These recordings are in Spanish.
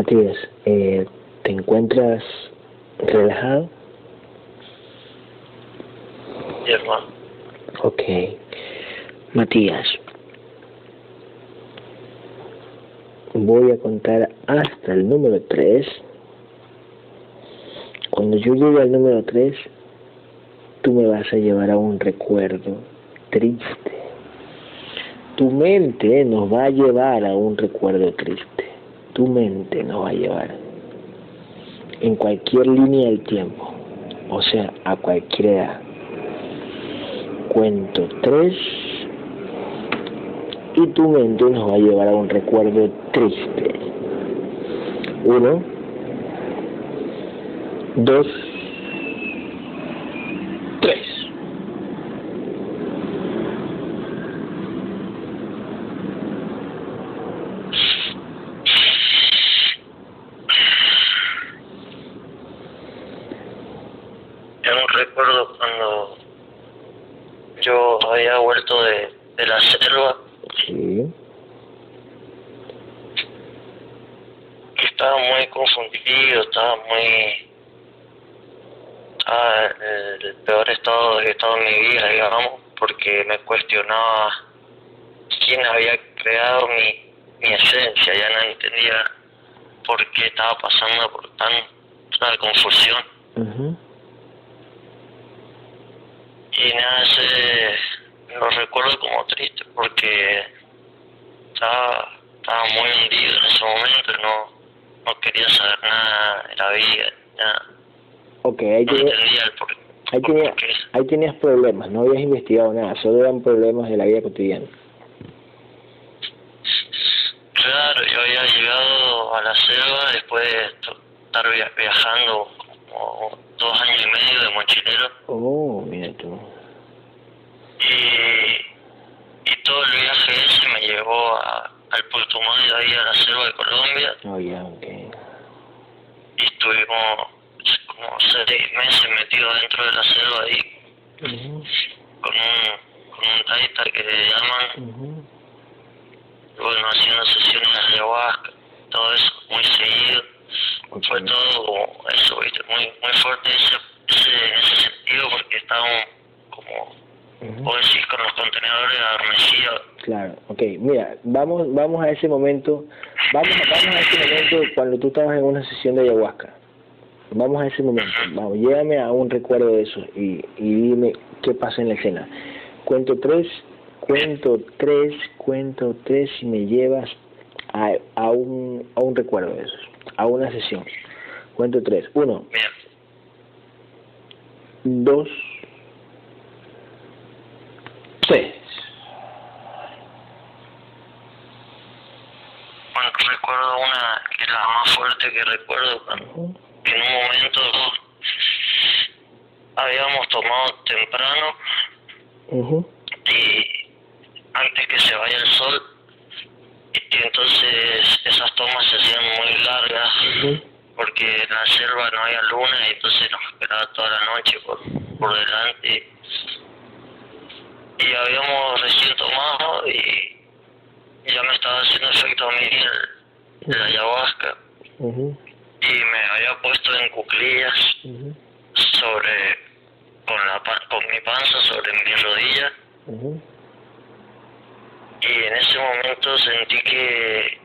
Matías, eh, ¿te encuentras relajado? Sí, hermano. Ok. Matías, voy a contar hasta el número 3. Cuando yo llegue al número 3, tú me vas a llevar a un recuerdo triste. Tu mente nos va a llevar a un recuerdo triste. Tu mente nos va a llevar en cualquier línea del tiempo, o sea, a cualquier edad. Cuento 3 y tu mente nos va a llevar a un recuerdo triste. Uno, dos, tres. Yo no recuerdo cuando yo había vuelto de, de la selva Sí, y estaba muy confundido, estaba muy... Estaba en el peor estado que he estado en mi vida, digamos, porque me cuestionaba quién había creado mi, mi esencia, ya no entendía por qué estaba pasando por tanta confusión. ujú, Y nada, ese lo recuerdo como triste porque estaba, estaba muy hundido en ese momento, no, no quería saber nada de la vida, nada. Ok, ahí, no entendía el por, ahí, por tenía- qué. ahí tenías problemas, no habías investigado nada, solo eran problemas de la vida cotidiana. Claro, yo había llegado a la selva después de estar via- viajando como dos años y medio de mochilero Oh, mira tú. y, y todo el viaje ese me llevó a, al Putumayo, ahí a la selva de Colombia Oh, ya, ok. y estuvimos como seis meses metidos dentro de la selva ahí con un, con un taita que le llaman, ujú. bueno, haciendo sesiones de ayahuasca, todo eso muy seguido. Fue todo eso, ¿viste? Muy, muy fuerte ese, ese, en ese sentido porque estábamos como, Ujú. vos decís, con los contenedores adormecidos. Claro, ok, mira, vamos, vamos a ese momento, vamos, vamos a ese momento cuando tú estabas en una sesión de ayahuasca. Vamos a ese momento, vamos, llévame a un recuerdo de eso y, y dime qué pasa en la escena. Cuento tres, cuento tres, cuento tres y me llevas a, a, un, a un recuerdo de eso, a una sesión. Cuento tres, uno, dos, tres. bueno, recuerdo una que es la más fuerte que recuerdo cuando En un momento habíamos tomado temprano y antes que se vaya el sol y entonces esas tomas se hacían muy largas porque en la selva no había luna y entonces nos esperaba toda la noche por, por delante. Y habíamos recién tomado y ya me estaba haciendo efecto a mí el, el ayahuasca y me había puesto en cuclillas sobre con la con mi panza sobre mi rodilla. Y en ese momento sentí que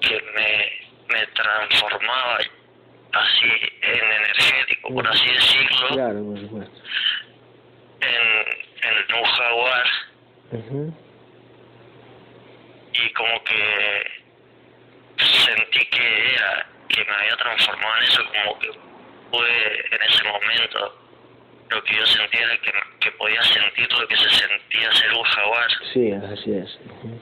que me, me transformaba así en energético por así decirlo Claro, supuesto. en, en un jaguar. Y como que sentí que era que me había transformado en eso como que pude en ese momento lo que yo sentía era que, que podía sentir lo que se sentía ser un jaguar Sí, así es. Ujú.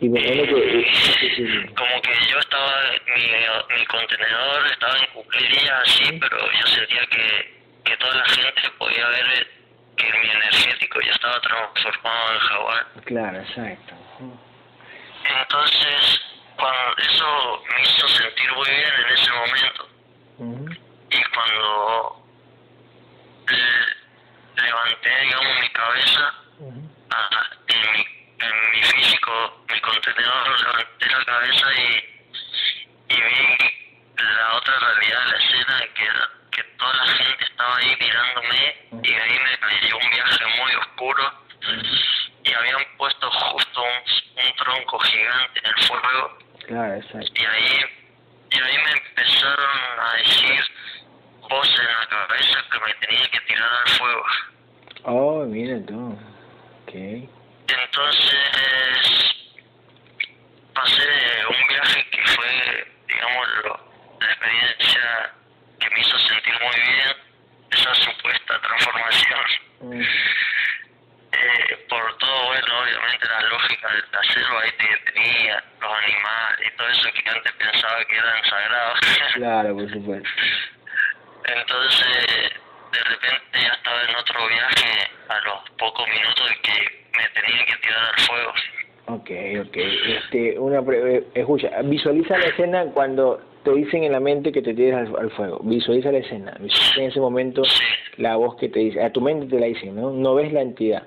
Y me imagino que... sí, sí, sí. como que yo estaba, mi, mi contenedor estaba en cuclillas así, pero yo sentía que, que toda la gente podía ver que mi energético ya estaba transformado en jaguar. Claro, exacto. Entonces, cuando eso me hizo sentir muy bien en ese momento. Y cuando le, levanté, digamos, mi cabeza, en, mi, en, mi, físico, mi contenedor, levanté la cabeza y, y vi la otra realidad, de la escena que era que toda la gente estaba ahí mirándome y ahí me dio un viaje muy oscuro. Y habían puesto justo un, un tronco gigante en el fuego. Claro, exacto. y ahí y ahí me empezaron a decir voces en la cabeza que me tenía que tirar al fuego. Oh, mira tú. Ok. Entonces pasé de un viaje que fue, digamos, lo- la experiencia que me hizo sentir muy bien, esa supuesta transformación, Mm, eh, por todo, bueno, obviamente la lógica de la selva ahí te tenía, los animales y todo eso que antes pensaba que eran sagrados. Claro, por supuesto. Entonces, de repente ya estaba en otro viaje a los pocos minutos de que me tenía que tirar al fuego. Ok, ok. Este, una pre- eh, escucha, visualiza la escena cuando te dicen en la mente que te tires al, al fuego. Visualiza la escena. Visualiza en ese momento Sí, la voz que te dice. A tu mente te la dicen, ¿no? No ves la entidad.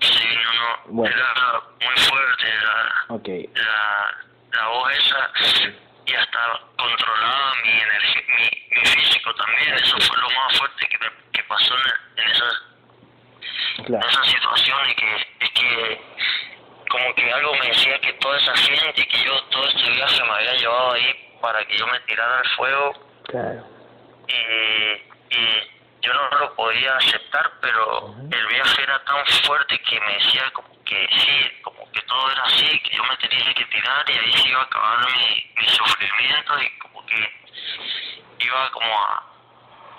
sí, no, no. Bueno. Era muy fuerte la, Ok. la, la voz esa y hasta controlaba mi energía, mi, mi físico también. Eso fue lo más fuerte que, me, que pasó en, en esa, en Claro. esa situación y que es que como que algo me decía que toda esa gente y que yo todo este viaje me había llevado ahí para que yo me tirara al fuego Claro. y, y yo no lo podía aceptar, pero Ujú. el viaje era tan fuerte que me decía como que sí, como que todo era así, que yo me tenía que tirar y ahí se iba a acabar mi, mi sufrimiento y como que iba como a,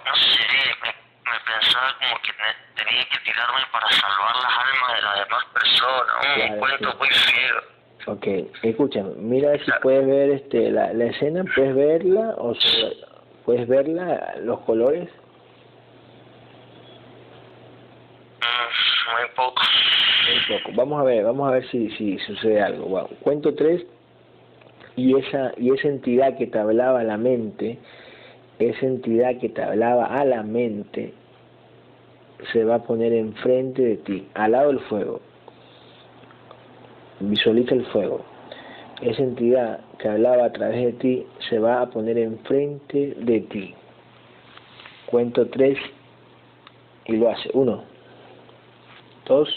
no sé, me, me pensaba como que ne- tenía que tirarme para salvar las almas de las demás personas, un Claro, cuento sí. muy feo. Ok, escúchame, mira a ver si puedes ver este, la, la escena, puedes verla, o sea, puedes verla, los colores. Muy poco. Un poco. Vamos a ver, vamos a ver si, si sucede algo. Wow. Cuento tres y esa, y esa entidad que te hablaba a la mente, esa entidad que te hablaba a la mente, se va a poner enfrente de ti, al lado del fuego. Visualiza el fuego. Esa entidad que hablaba a través de ti se va a poner enfrente de ti. Cuento tres y lo hace. Uno, dos,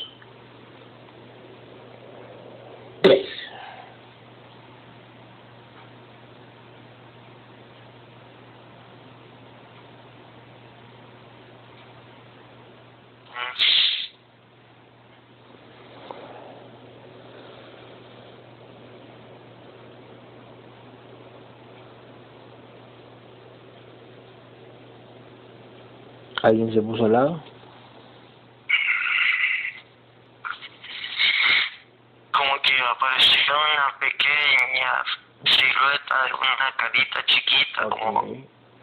tres. Mm. ¿Alguien se puso al lado? como que apareció una pequeña silueta de una carita chiquita, como Ok.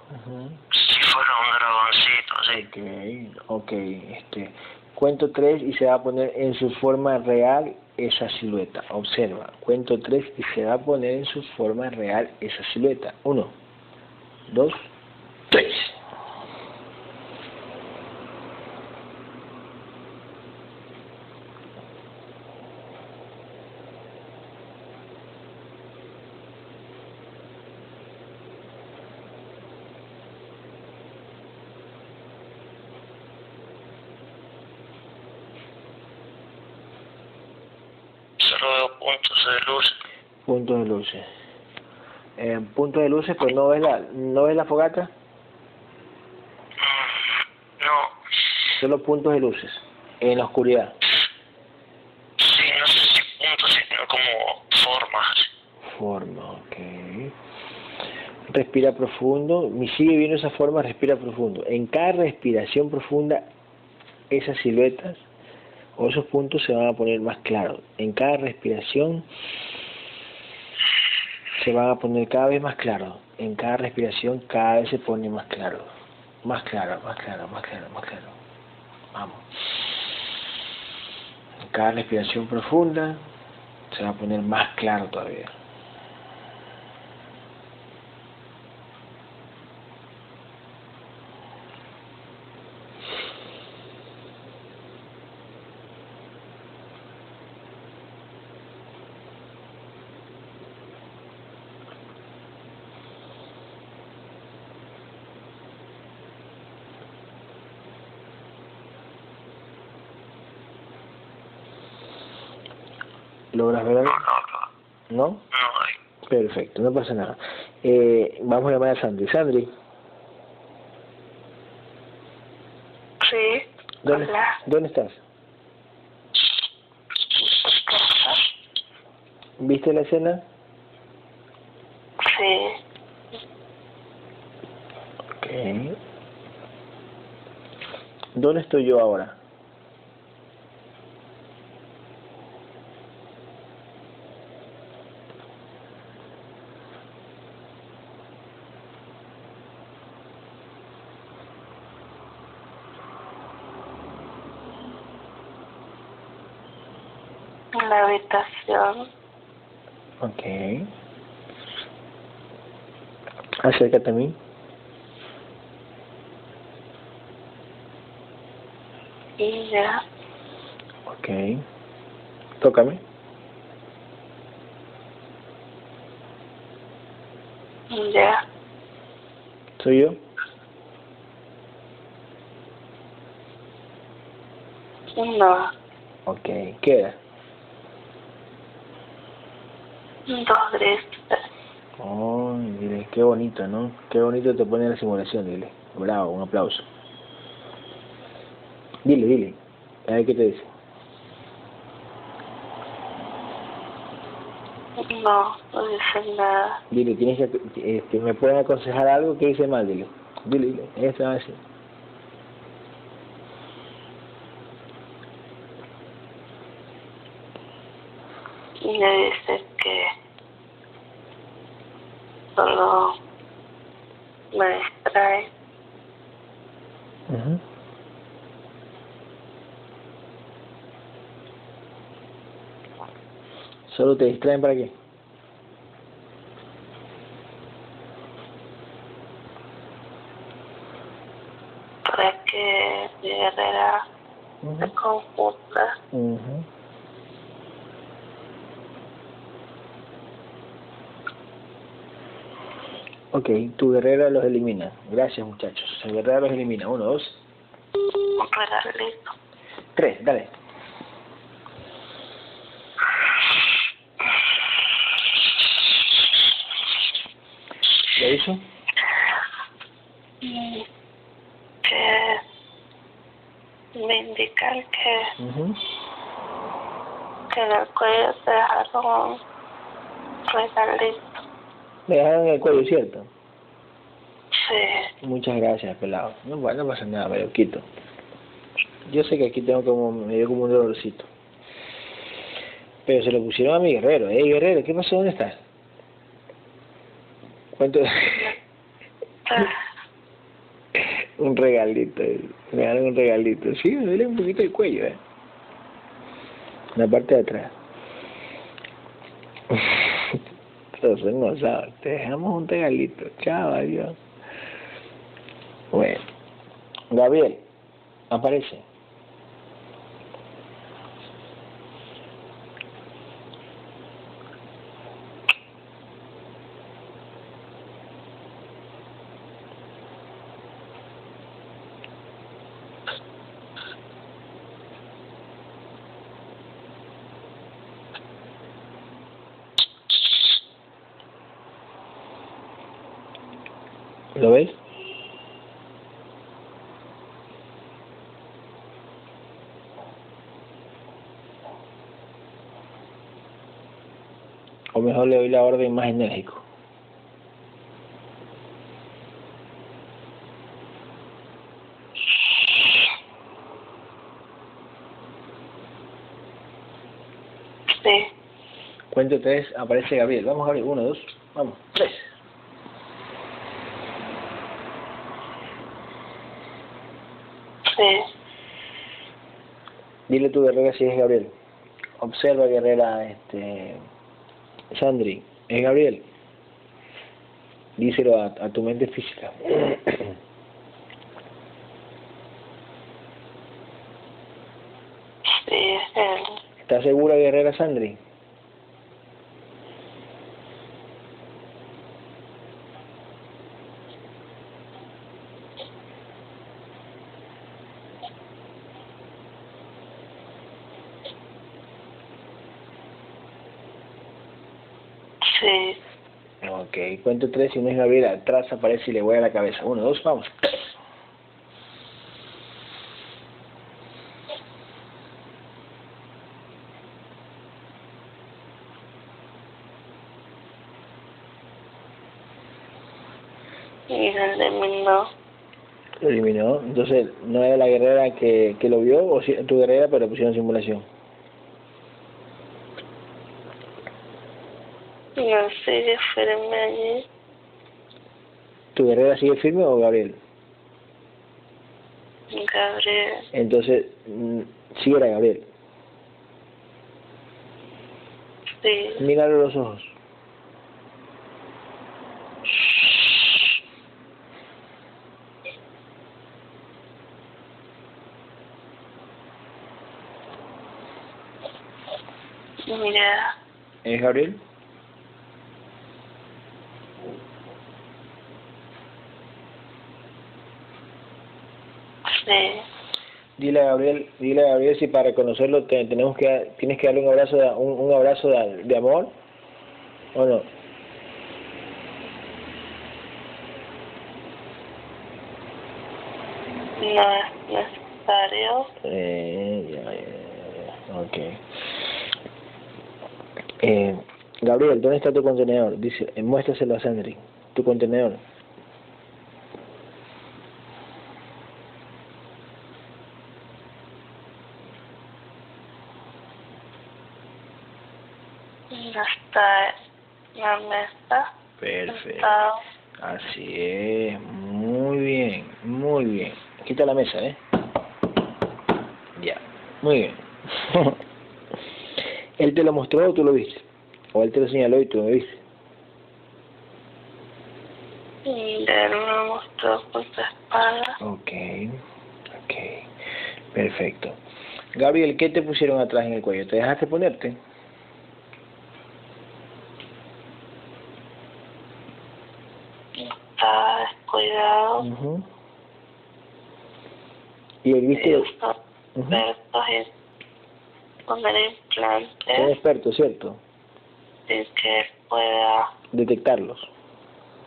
Ujú. si fuera un dragoncito, así. Ok, ok. Este, cuento tres y se va a poner en su forma real esa silueta. Observa. Cuento tres y se va a poner en su forma real esa silueta. Uno, dos, tres. Solo veo puntos de luz. Puntos de luces. Eh, puntos de luces, pero no ves la, no ves la fogata, Mm, No, solo puntos de luces en la oscuridad. sí, no sé si puntos, sino como formas. Forma, ok. Respira profundo. Mi sigue viendo esa forma, respira profundo. En cada respiración profunda, esas siluetas o esos puntos se van a poner más claros. En cada respiración se van a poner cada vez más claros. En cada respiración cada vez se pone más claro. Más claro, más claro, más claro, más claro. Vamos. En cada respiración profunda se va a poner más claro todavía. ¿Logras ver algo? No, ¿No? no, no hay. Perfecto, no pasa nada. Eh, vamos a llamar a Sandri. Sandri, Sí. ¿dónde, Hola. ¿dónde estás? ¿Viste la escena? Sí. Ok. ¿Dónde estoy yo ahora? En la habitación. Ok. Acércate a mí. Y ya. Ok. Tócame. Ya. ¿Soy yo? No. Ok. ¿Qué grises. Oh, dile, qué bonito, ¿no? Qué bonito te pone la simulación, dile. Bravo, un aplauso. Dile, dile. A ver qué te dice. No, no dice nada. Dile, tienes que, este, ¿me pueden aconsejar algo que hice mal? Dile. Dile, dile. Ella te va a decir. Y le dice que solo me distrae. Ujú. ¿Solo te distraen para qué? para que mi guerrera se confunda. Ujú. Ok, tu guerrera los elimina. Gracias, muchachos. El guerrera los elimina. Uno, dos, regalito. tres. Dale. ¿Lo hizo? Y que me indican que, Ujú. que en el cuello se dejaron Le dejaron en el cuello, ¿cierto? Sí, Muchas gracias, pelado. No, pasa nada, me lo quito. Yo sé que aquí tengo como, me dio como un dolorcito. Pero se lo pusieron a mi guerrero. Ey, guerrero, ¿qué pasó? ¿Dónde estás? ¿Cuánto? un regalito. eh. Me dieron un regalito. Sí, me duele un poquito el cuello, ¿eh? La parte de atrás. Te dejamos un regalito. Chao, adiós. Bueno. Gabriel, aparece. ¿Lo ves? O mejor le doy la orden más enérgico. sí, Cuento tres, aparece Gabriel. Vamos, Gabriel. Uno, dos, vamos. Tres. sí, Dile tu guerrera si es Gabriel. Observa, guerrera, este. Sandri, ¿es Gabriel? Díselo a, a tu mente física. sí, es él. ¿Estás segura, guerrera Sandri? Sí. Ok, cuento tres y no es Gabriel, atrás aparece y le voy a la cabeza. Uno, dos, vamos. Y el de mí no. Lo eliminó. Entonces, ¿no era la guerrera que, que lo vio o si, tu guerrera pero pusieron simulación? No sigue firme allí. ¿Tu guerrera sigue firme o Gabriel? Gabriel. Entonces, mm, sí era Gabriel. Sí. Míralo los ojos. Mira. ¿Es Gabriel? Sí. Dile a Gabriel, dile a Gabriel si para reconocerlo te- tenemos que tienes que darle un abrazo de, un, un abrazo de, de amor o no. No es necesario. Eh, ya, ya, ya, ya, ok. Eh, Gabriel, ¿dónde está tu contenedor? Dice, muéstraselo a Sandri. Tu contenedor. No está en la mesa. Perfecto. Está Así es. Muy bien, muy bien. Quita la mesa, ¿eh? Ya. Muy bien. ¿Él te lo mostró o tú lo viste? ¿O él te lo señaló y tú lo viste? y él me mostró por su espalda. Ok, ok, perfecto. Gabriel, ¿qué te pusieron atrás en el cuello? ¿Te dejaste ponerte? Estaba descuidado. Ujú. ¿Y él viste? En poner Son implantes expertos, ¿cierto? sin que pueda Detectarlos.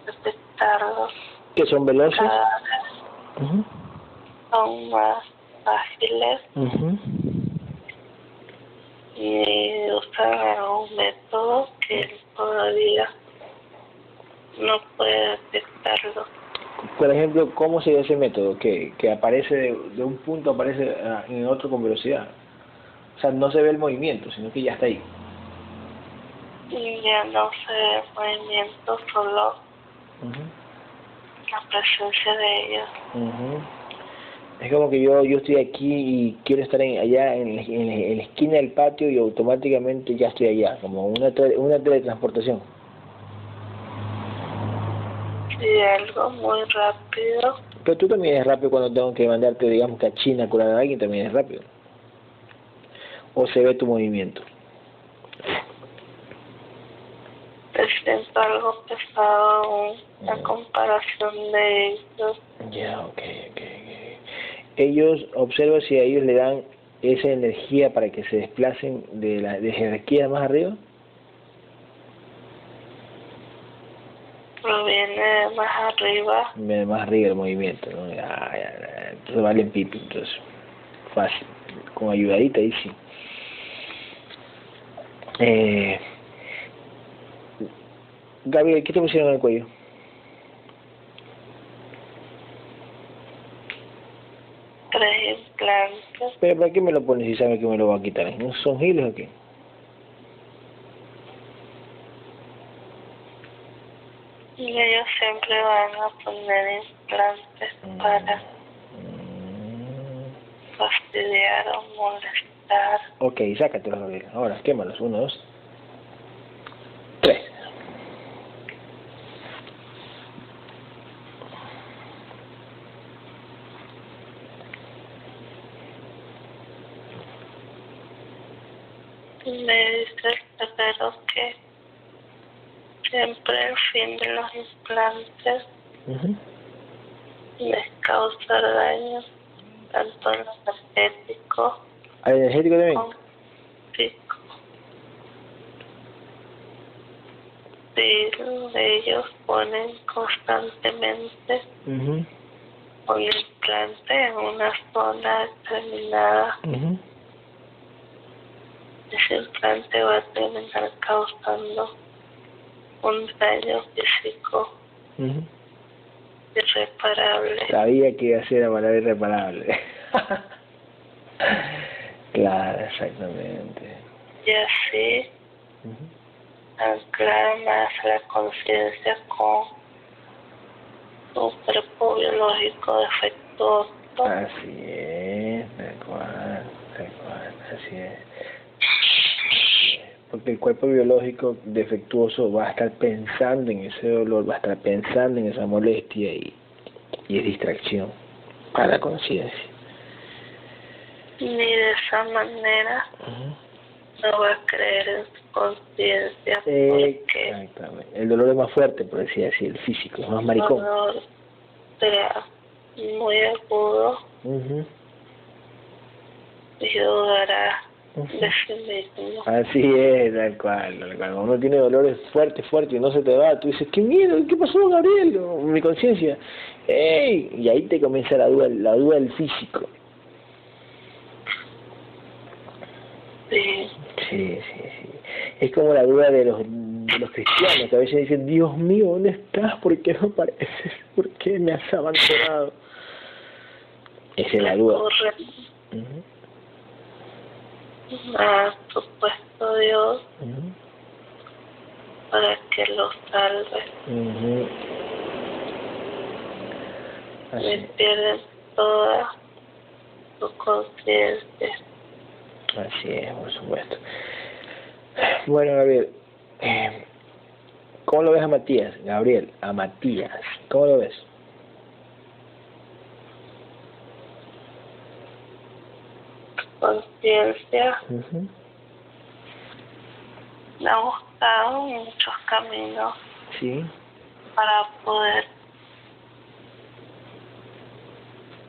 detectarlos. ¿Que son veloces? Vez Ujú. son más ágiles y usan algún método que todavía no puede detectarlo. Por ejemplo, ¿cómo sería ese método? Que, que aparece de, de un punto, aparece ah, en otro con velocidad. O sea, no se ve el movimiento, sino que ya está ahí. Y ya no se ve movimiento, solo la presencia de ellos. Ujú. Es como que yo yo estoy aquí y quiero estar en, allá en, la- en, en la esquina del patio y automáticamente ya estoy allá, como una, una teletransportación. Y algo muy rápido, Pero tú también es rápido cuando tengo que mandarte, digamos, que a China a curar a alguien, también es rápido. O se ve tu movimiento. me siento algo pesado aún a comparación de ellos. Ya, ok, ok, ok. Ellos, observa si a ellos le dan esa energía para que se desplacen de la de jerarquía más arriba. Proviene más arriba, Me- Más arriba el movimiento, ¿no? Ya, ya, ya. Entonces vale pipi, entonces. Fácil. Con ayudadita ahí sí. Eh, Gabriel, ¿qué te pusieron en el cuello? tres implantes, ¿Pero para qué me lo pones si sabes que me lo va a quitar? ¿No son giles o qué? Y ellos siempre van a poner implantes para Mm, fastidiar o molestar. Ok, sácatelos, Gabriel. Ahora, quémalos. Uno, dos, tres. Me dice el que siempre el fin de los implantes les causa daño, tanto en lo energético ¿Al energético también? físico. Sí, ellos ponen constantemente un implante en una zona determinada. Ese implante va a terminar causando un daño físico irreparable. Sabía que iba a ser la palabra irreparable. claro, exactamente. Y así anclar más la conciencia con un cuerpo biológico defectuoso. Así es, tal cual, tal cual, así es. Porque el cuerpo biológico defectuoso va a estar pensando en ese dolor, va a estar pensando en esa molestia y, y es distracción para la conciencia. Ni de esa manera no va a creer en su conciencia porque Exactamente. El dolor es más fuerte, por decir así, el físico, es más el maricón. dolor será muy agudo Ujú, y dudará Así es, tal cual, tal cual. Cuando uno tiene dolores fuertes, fuertes y no se te va, tú dices, ¿qué miedo? ¿Qué pasó, Gabriel? O Mi conciencia. ¡Ey! Y ahí te comienza la duda, la duda del físico. Sí, Sí, sí. Es como la duda de los, de los cristianos, que a veces dicen, Dios mío, ¿dónde estás? ¿Por qué no apareces? ¿Por qué me has abandonado? Esa es la duda. Ujú, a supuesto Dios ujú, para que lo salve. Así Me pierden toda su conciencia. Así es, por supuesto. Bueno, Gabriel, eh, ¿cómo lo ves a Matías? Gabriel, a Matías, ¿cómo lo ves? Conciencia Ujú, me ha buscado muchos caminos Sí, para poder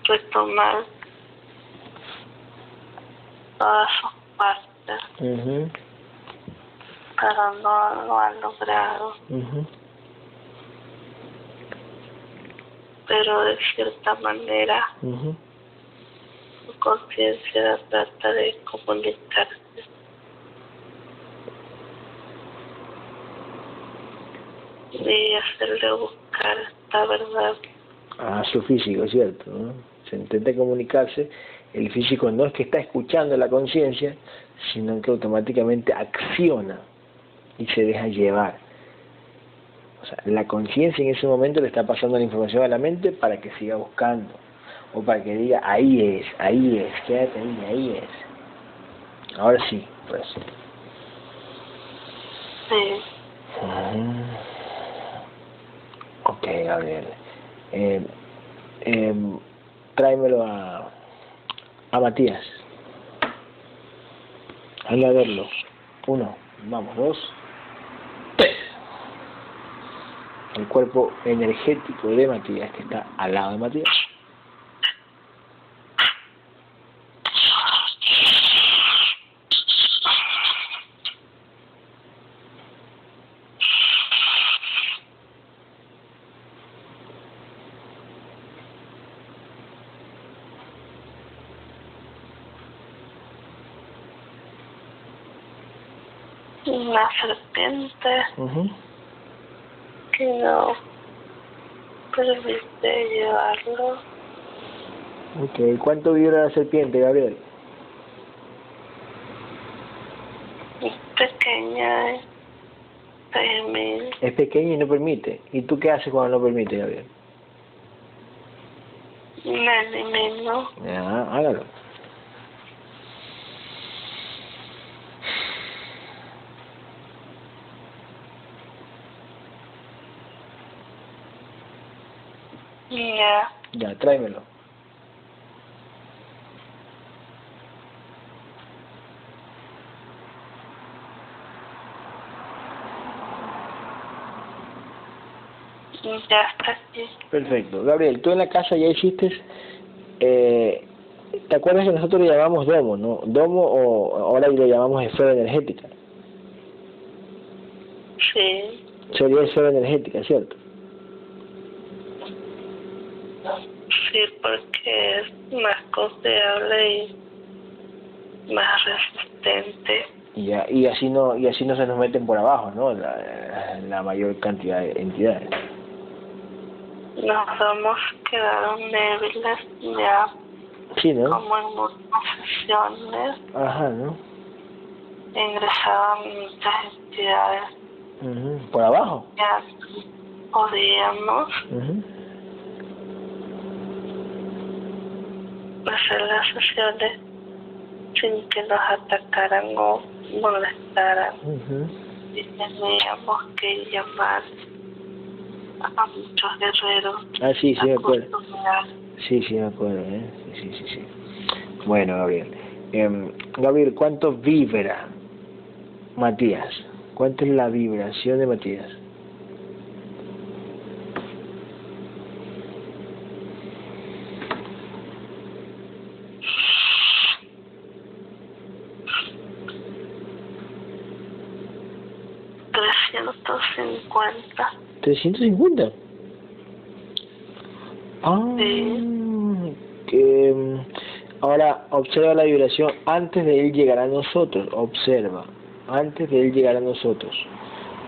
retomar todas sus partes, ujú, pero no lo ha logrado. ujú. Pero de cierta manera conciencia trata de comunicarse. Y hacerle buscar esta verdad. A su físico, ¿cierto? ¿no? Se intenta comunicarse, el físico no es que está escuchando la conciencia, sino que automáticamente acciona y se deja llevar. O sea, la conciencia en ese momento le está pasando la información a la mente para que siga buscando, o para que diga, ahí es, ahí es, quédate ahí, ahí es. Ahora sí, pues. Sí, Mm. Ok, Gabriel. Eh, eh, tráemelo a, a Matías. Anda a verlo. Uno, vamos, dos, tres. El cuerpo energético de Matías, que está al lado de Matías. Que no permite llevarlo. Ok, ¿cuánto vibra la serpiente, Gabriel? Es pequeña, es. Es pequeña y no permite. ¿Y tú qué haces cuando no permite, Gabriel? Me elimino. Ya, hágalo. Ya, tráemelo. ya está aquí. Perfecto. Gabriel, tú en la casa ya hiciste, eh, ¿te acuerdas que nosotros le llamamos domo, no? Domo o ahora le llamamos esfera energética. Sí, Sería ser energética, ¿cierto? Porque es más confiable y más resistente. Y, y así no y así no se nos meten por abajo, ¿no? La, la mayor cantidad de entidades. Nos vamos a quedar débiles ya, Sí, ¿no? como en muchas sesiones, Ajá, ¿no? ingresaban muchas entidades. Por abajo. Ya podíamos Ujú. Hacer las sesiones sin que nos atacaran o molestaran. Ujú. Y teníamos que llamar a muchos guerreros. Ah, sí, sí, me acuerdo. Sí, sí, me acuerdo, ¿eh? Sí, sí, sí. Bueno, Gabriel. Em, Gabriel, ¿cuánto vibra Matías? ¿Cuánto es la vibración de Matías? 350. 350. Ah, que, ahora observa la vibración antes de él llegar a nosotros. Observa, antes de él llegar a nosotros,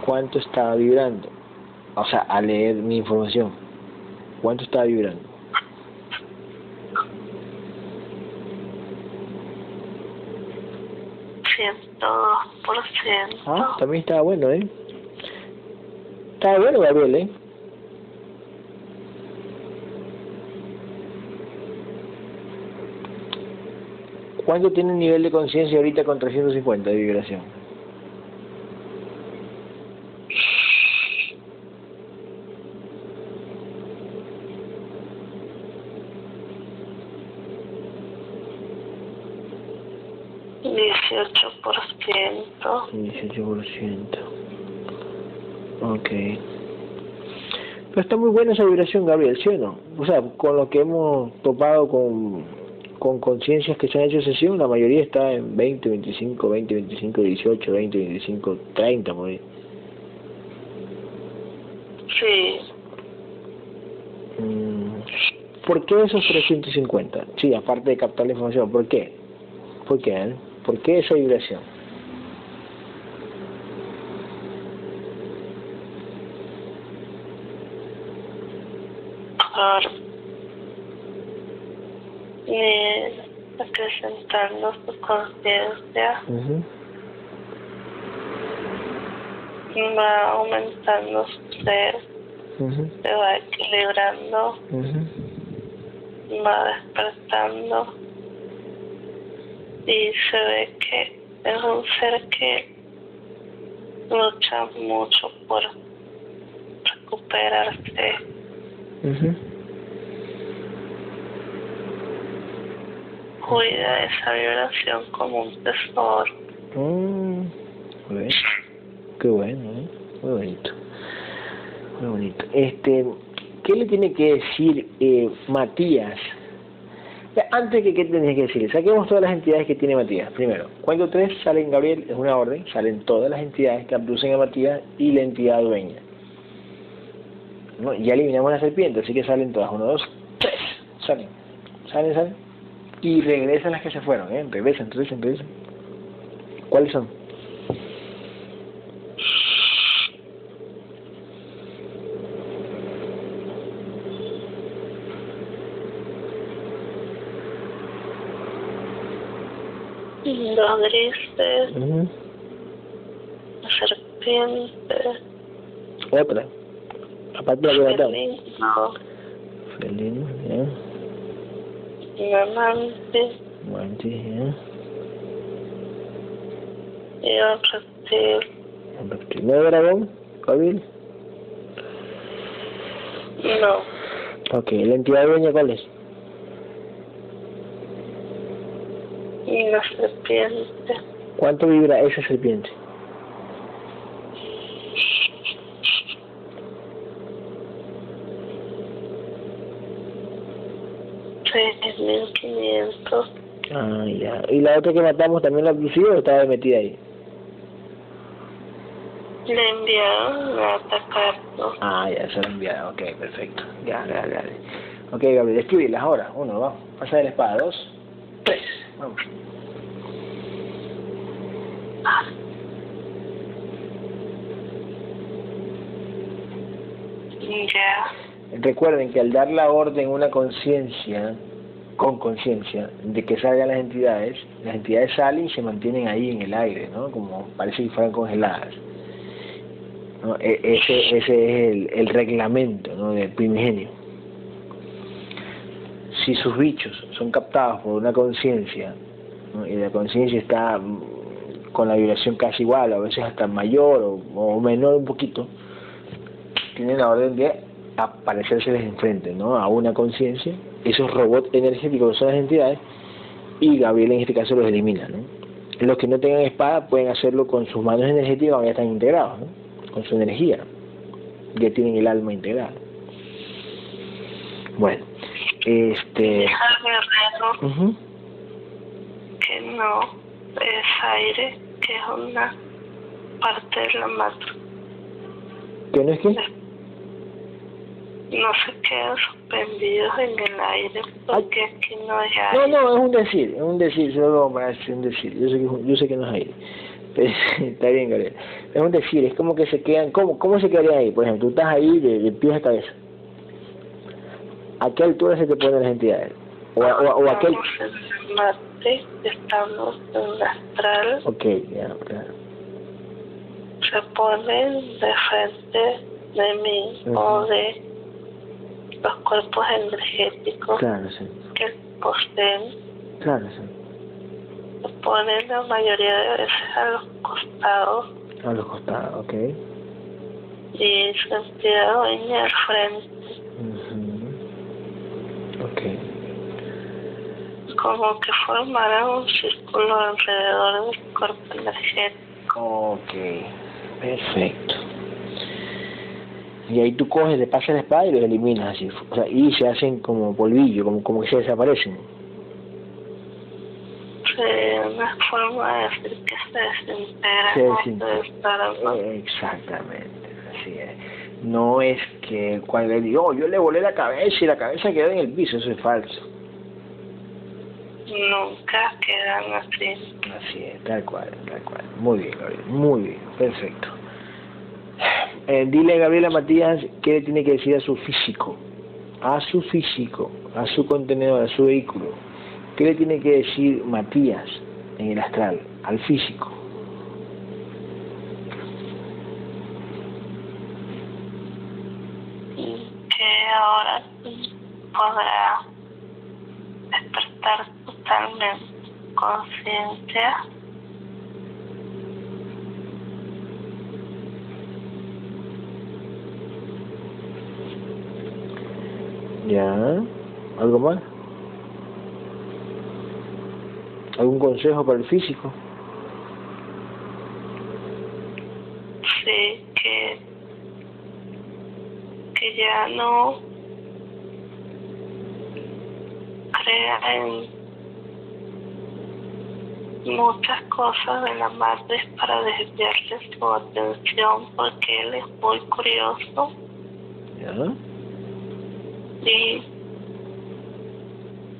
cuánto estaba vibrando. O sea, a leer mi información, cuánto estaba vibrando. por ciento. Ah, también estaba bueno, ¿eh? Estaba bueno, Gabriel, ¿eh? ¿Cuánto tiene el nivel de conciencia ahorita con 350 de vibración? Dieciocho por ciento. 18%. Ok. Pero está muy buena esa vibración, Gabriel, ¿sí o no? O sea, con lo que hemos topado con, con conciencias que se han hecho sesión, la mayoría está en 20, 25, 20, 25, 18, 20, 25, 30, por ahí. Sí, Mm, ¿Por qué esos 350? Sí, aparte de captar la información, ¿por qué? ¿Por qué? eh? ¿Por qué esa vibración? por eh, acrecentando su conciencia, Ujú, va aumentando su ser, se va equilibrando, va despertando. Y se ve que es un ser que lucha mucho por recuperarse. Cuida esa vibración como un tesoro. Mm, bien. Qué bueno, ¿eh? Muy bonito. Muy bonito. Este, ¿qué le tiene que decir eh, Matías? Antes que, ¿qué tenés que decirle? Saquemos todas las entidades que tiene Matías. Primero, cuando tres salen Gabriel, es una orden, salen todas las entidades que abducen a Matías y la entidad dueña. ¿No? Ya eliminamos la serpiente, así que salen todas. Uno, dos, tres. Salen. Salen, salen. Y regresan las que se fueron, ¿eh? Regresan, regresan, regresan. ¿Cuáles son? Los grises, Ujú. la serpiente, Otra. Aparte de la que felino, Felino, ya. la mantis Mantis, ya. y un reptil. Reptil. ¿No dragón? Gabriel. No, Ok, ¿la entidad dueña cuál es? y la serpiente. ¿Cuánto vibra esa serpiente? Seis mil quinientos. Ah, ya. ¿Y la otra que matamos también la abdució o estaba metida ahí? Le enviaron a atacarlo. Ah, ya se lo enviaron. Ok, perfecto. Ya, ya, ya. Ok, Gabriel, escríbelas ahora. Uno, vamos. Pasa de la espada. Dos, tres. Vamos. Ya. Recuerden que al dar la orden una conciencia, con conciencia, de que salgan las entidades, las entidades salen y se mantienen ahí en el aire, ¿no? Como parece que fueran congeladas. E- Ese, es el, reglamento ¿no? del primigenio. Si sus bichos son captados por una conciencia, y la conciencia está mm, con la vibración casi igual, a veces hasta mayor o, o menor un poquito, tienen la orden de aparecérseles enfrente, ¿no? A una conciencia, esos robots energéticos son las entidades, y Gabriel en este caso los elimina, ¿no? Los que no tengan espada pueden hacerlo con sus manos energéticas, ya están integrados, ¿no? Con su energía, ya tienen el alma integrada. Bueno, este... Deja al guerrero ujú, que no es aire, que es una parte de la matriz. ¿Que no es que? No se quedan suspendidos en el aire porque aquí no hay No, aire. no, es un decir, es un decir, solo decir un decir. Yo sé que, es yo sé que no es aire. Pero, está bien, Gabriel. Es un decir, es como que se quedan, ¿cómo, cómo se quedarían ahí? Por ejemplo, tú estás ahí de, de pies a cabeza. ¿A qué altura se te ponen las entidades? O, a- o, a- o a qué... Estamos en Marte, estamos en astral, Ok, ya, claro. se ponen de frente de mí o de los cuerpos energéticos Claro, sí. que poseen, Claro, sí. se ponen la mayoría de veces a los costados A los costados, ok. y su entidad dueña al frente, Ujú. Ok. como que formaran un círculo alrededor del cuerpo energético. Ok, perfecto. Y ahí tú coges, le pasas la espada y los eliminas así. O sea, y se hacen como polvillo, como, como que se desaparecen. Sí, una forma de decir que se desintegra. Exactamente, así es. No es que cuando le digo, "Oh, yo le volé la cabeza y la cabeza quedó en el piso, eso es falso. Nunca quedan así. Así es, tal cual, tal cual. Muy bien, Gabriel, muy bien, perfecto. Eh, dile, Gabriela Matías, qué le tiene que decir a su físico, a su físico, a su contenedor, a su vehículo. ¿Qué le tiene que decir Matías en el astral, al físico? Que ahora podrá despertar totalmente conciencia ¿Ya? ¿Algo más? ¿Algún consejo para el físico? sí que que ya no crea en muchas cosas de la madre para desviarle su atención porque él es muy curioso ¿Ya? Y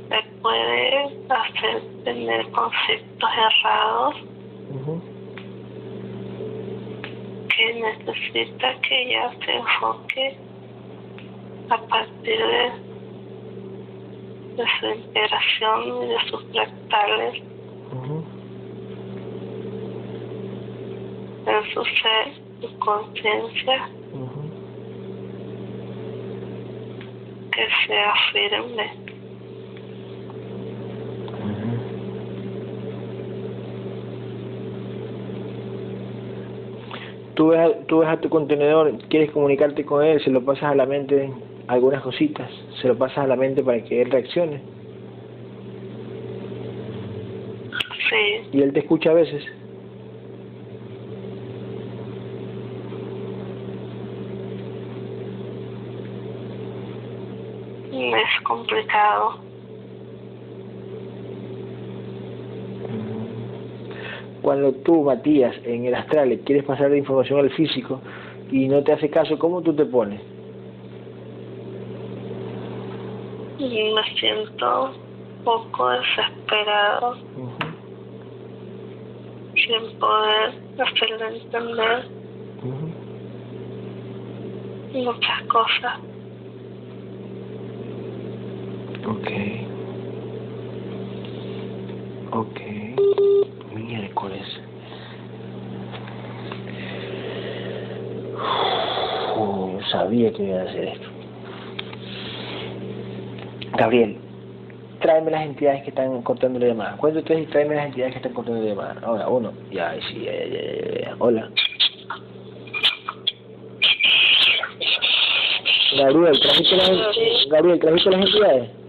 le puede hacer tener conceptos errados. Que necesita que ella se enfoque a partir de, de su integración y de sus fractales en su ser, su conciencia, que sea firme. Ujú. Tú ves, a- tú ves a tu contenedor, quieres comunicarte con él, se lo pasas a la mente algunas cositas, se lo pasas a la mente para que él reaccione Sí, y él te escucha a veces. Complicado. cuando tú, Matías, en el astral le quieres pasar la información al físico y no te hace caso, ¿cómo tú te pones? Y me siento un poco desesperado, sin poder hacerle entender ujú. muchas cosas. Ok. Ok. Miércoles. Yo sabía que iba a hacer esto. Gabriel, tráeme las entidades que están cortando la llamada. Cuento tres y tráeme las entidades que están cortando la llamada. Ahora, uno. Ya, sí, ya, ya, ya. Hola. Gabriel, ¿trajiste las, Gabriel, ¿trajiste las entidades?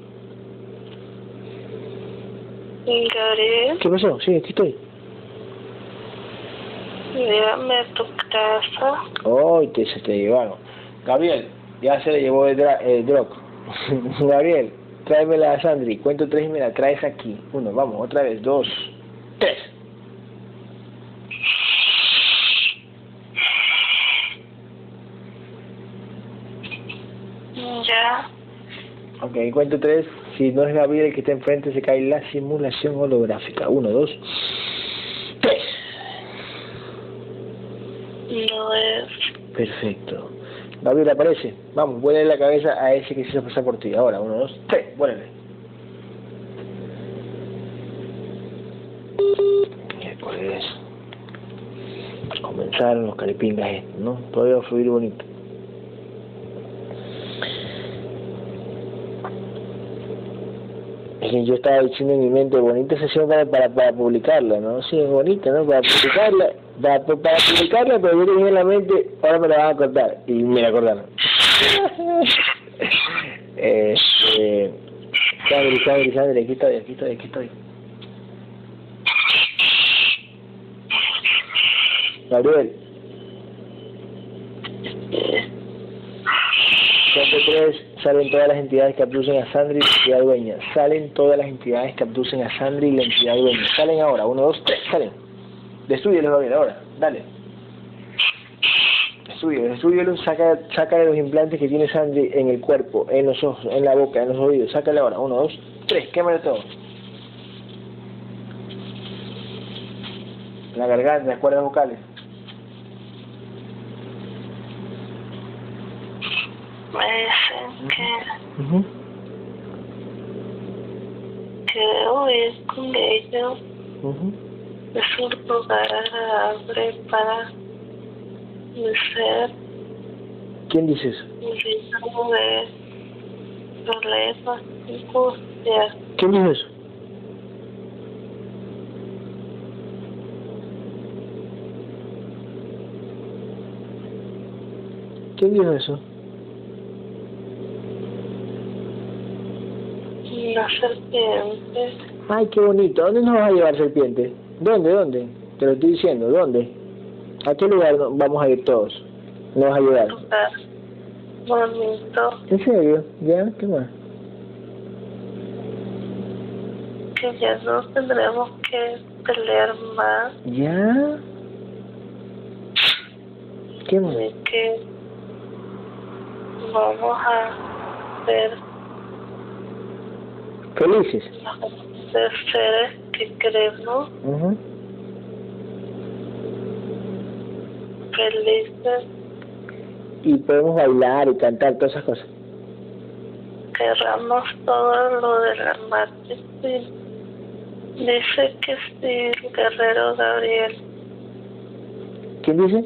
¿Qué pasó? Sí, aquí estoy. llévame a tu casa. Oh, te, se te llevaron. Gabriel, ya se le llevó el, el drop. Gabriel, tráemela a Sandri. Cuento tres y me la traes aquí. Uno, vamos, otra vez. Dos, tres. Ya, Ok, cuento tres. Si no es Gabriel el que está enfrente, se cae la simulación holográfica. Uno, dos, tres. no es. Perfecto. Gabriel, aparece. Vamos, vuélale la cabeza a ese que se hizo pasar por ti. Ahora, uno, dos, tres. Vuélale. Miércoles. Comenzaron los caripingas ¿no? Todavía va a fluir bonito. Es que yo estaba diciendo en mi mente, bonita sesión para, para, para publicarla, ¿no? Sí, es bonita, ¿no? Para publicarla, para, para publicarla, pero yo tenía en la mente, ahora me la van a cortar. Y me la cortaron. este, Sandri, Sandri, Sandri, aquí estoy, aquí estoy, aquí estoy. Gabriel, Cuento tres, salen todas las entidades que abducen a Sandri y la entidad dueña. Salen todas las entidades que abducen a Sandri y la entidad dueña. Salen ahora, uno, dos, tres, salen. Destrúyelos, Gabriel, ahora, dale. Destrúyelos, destrúyelos, saca, saca de los implantes que tiene Sandri en el cuerpo, en los ojos, en la boca, en los oídos. Sácale ahora, uno, dos, tres, quémale todo. La garganta, las cuerdas vocales. Me dicen que, Ujú. que debo ir con ellos. Es un lugar agradable para mi ser ¿Quién dice eso? libre de problemas. ¿Quién dijo eso? ¿Quién dijo eso? La serpiente Ay, qué bonito. ¿Dónde nos vas a llevar, serpiente? ¿Dónde, dónde? Te lo estoy diciendo, ¿dónde? ¿A qué lugar vamos a ir todos? ¿Nos vas a llevar? bonito ¿En serio? ¿Ya? ¿Qué más? que ya no tendremos que pelear más ¿Ya? ¿Qué más? y que vamos a ser, Felices. ser seres que queremos Ujú. felices, Y podemos bailar y cantar todas esas cosas. querramos todo lo de la marketing. Dice que sí, el guerrero Gabriel. ¿Quién dice?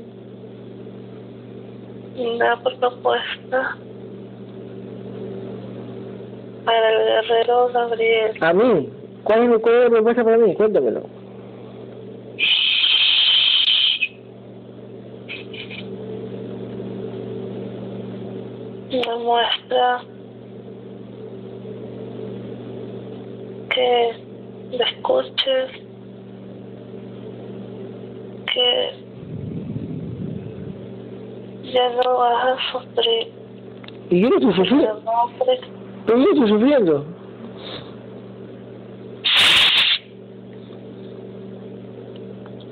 Una propuesta para el guerrero Gabriel. ¿A mí? ¿Cuál es, mi- cuál es la propuesta para mí? Cuéntamelo. Demuestra que le escuches, que ya no vas a sufrir. ¿Y yo no? ¿Pero yo estoy sufriendo?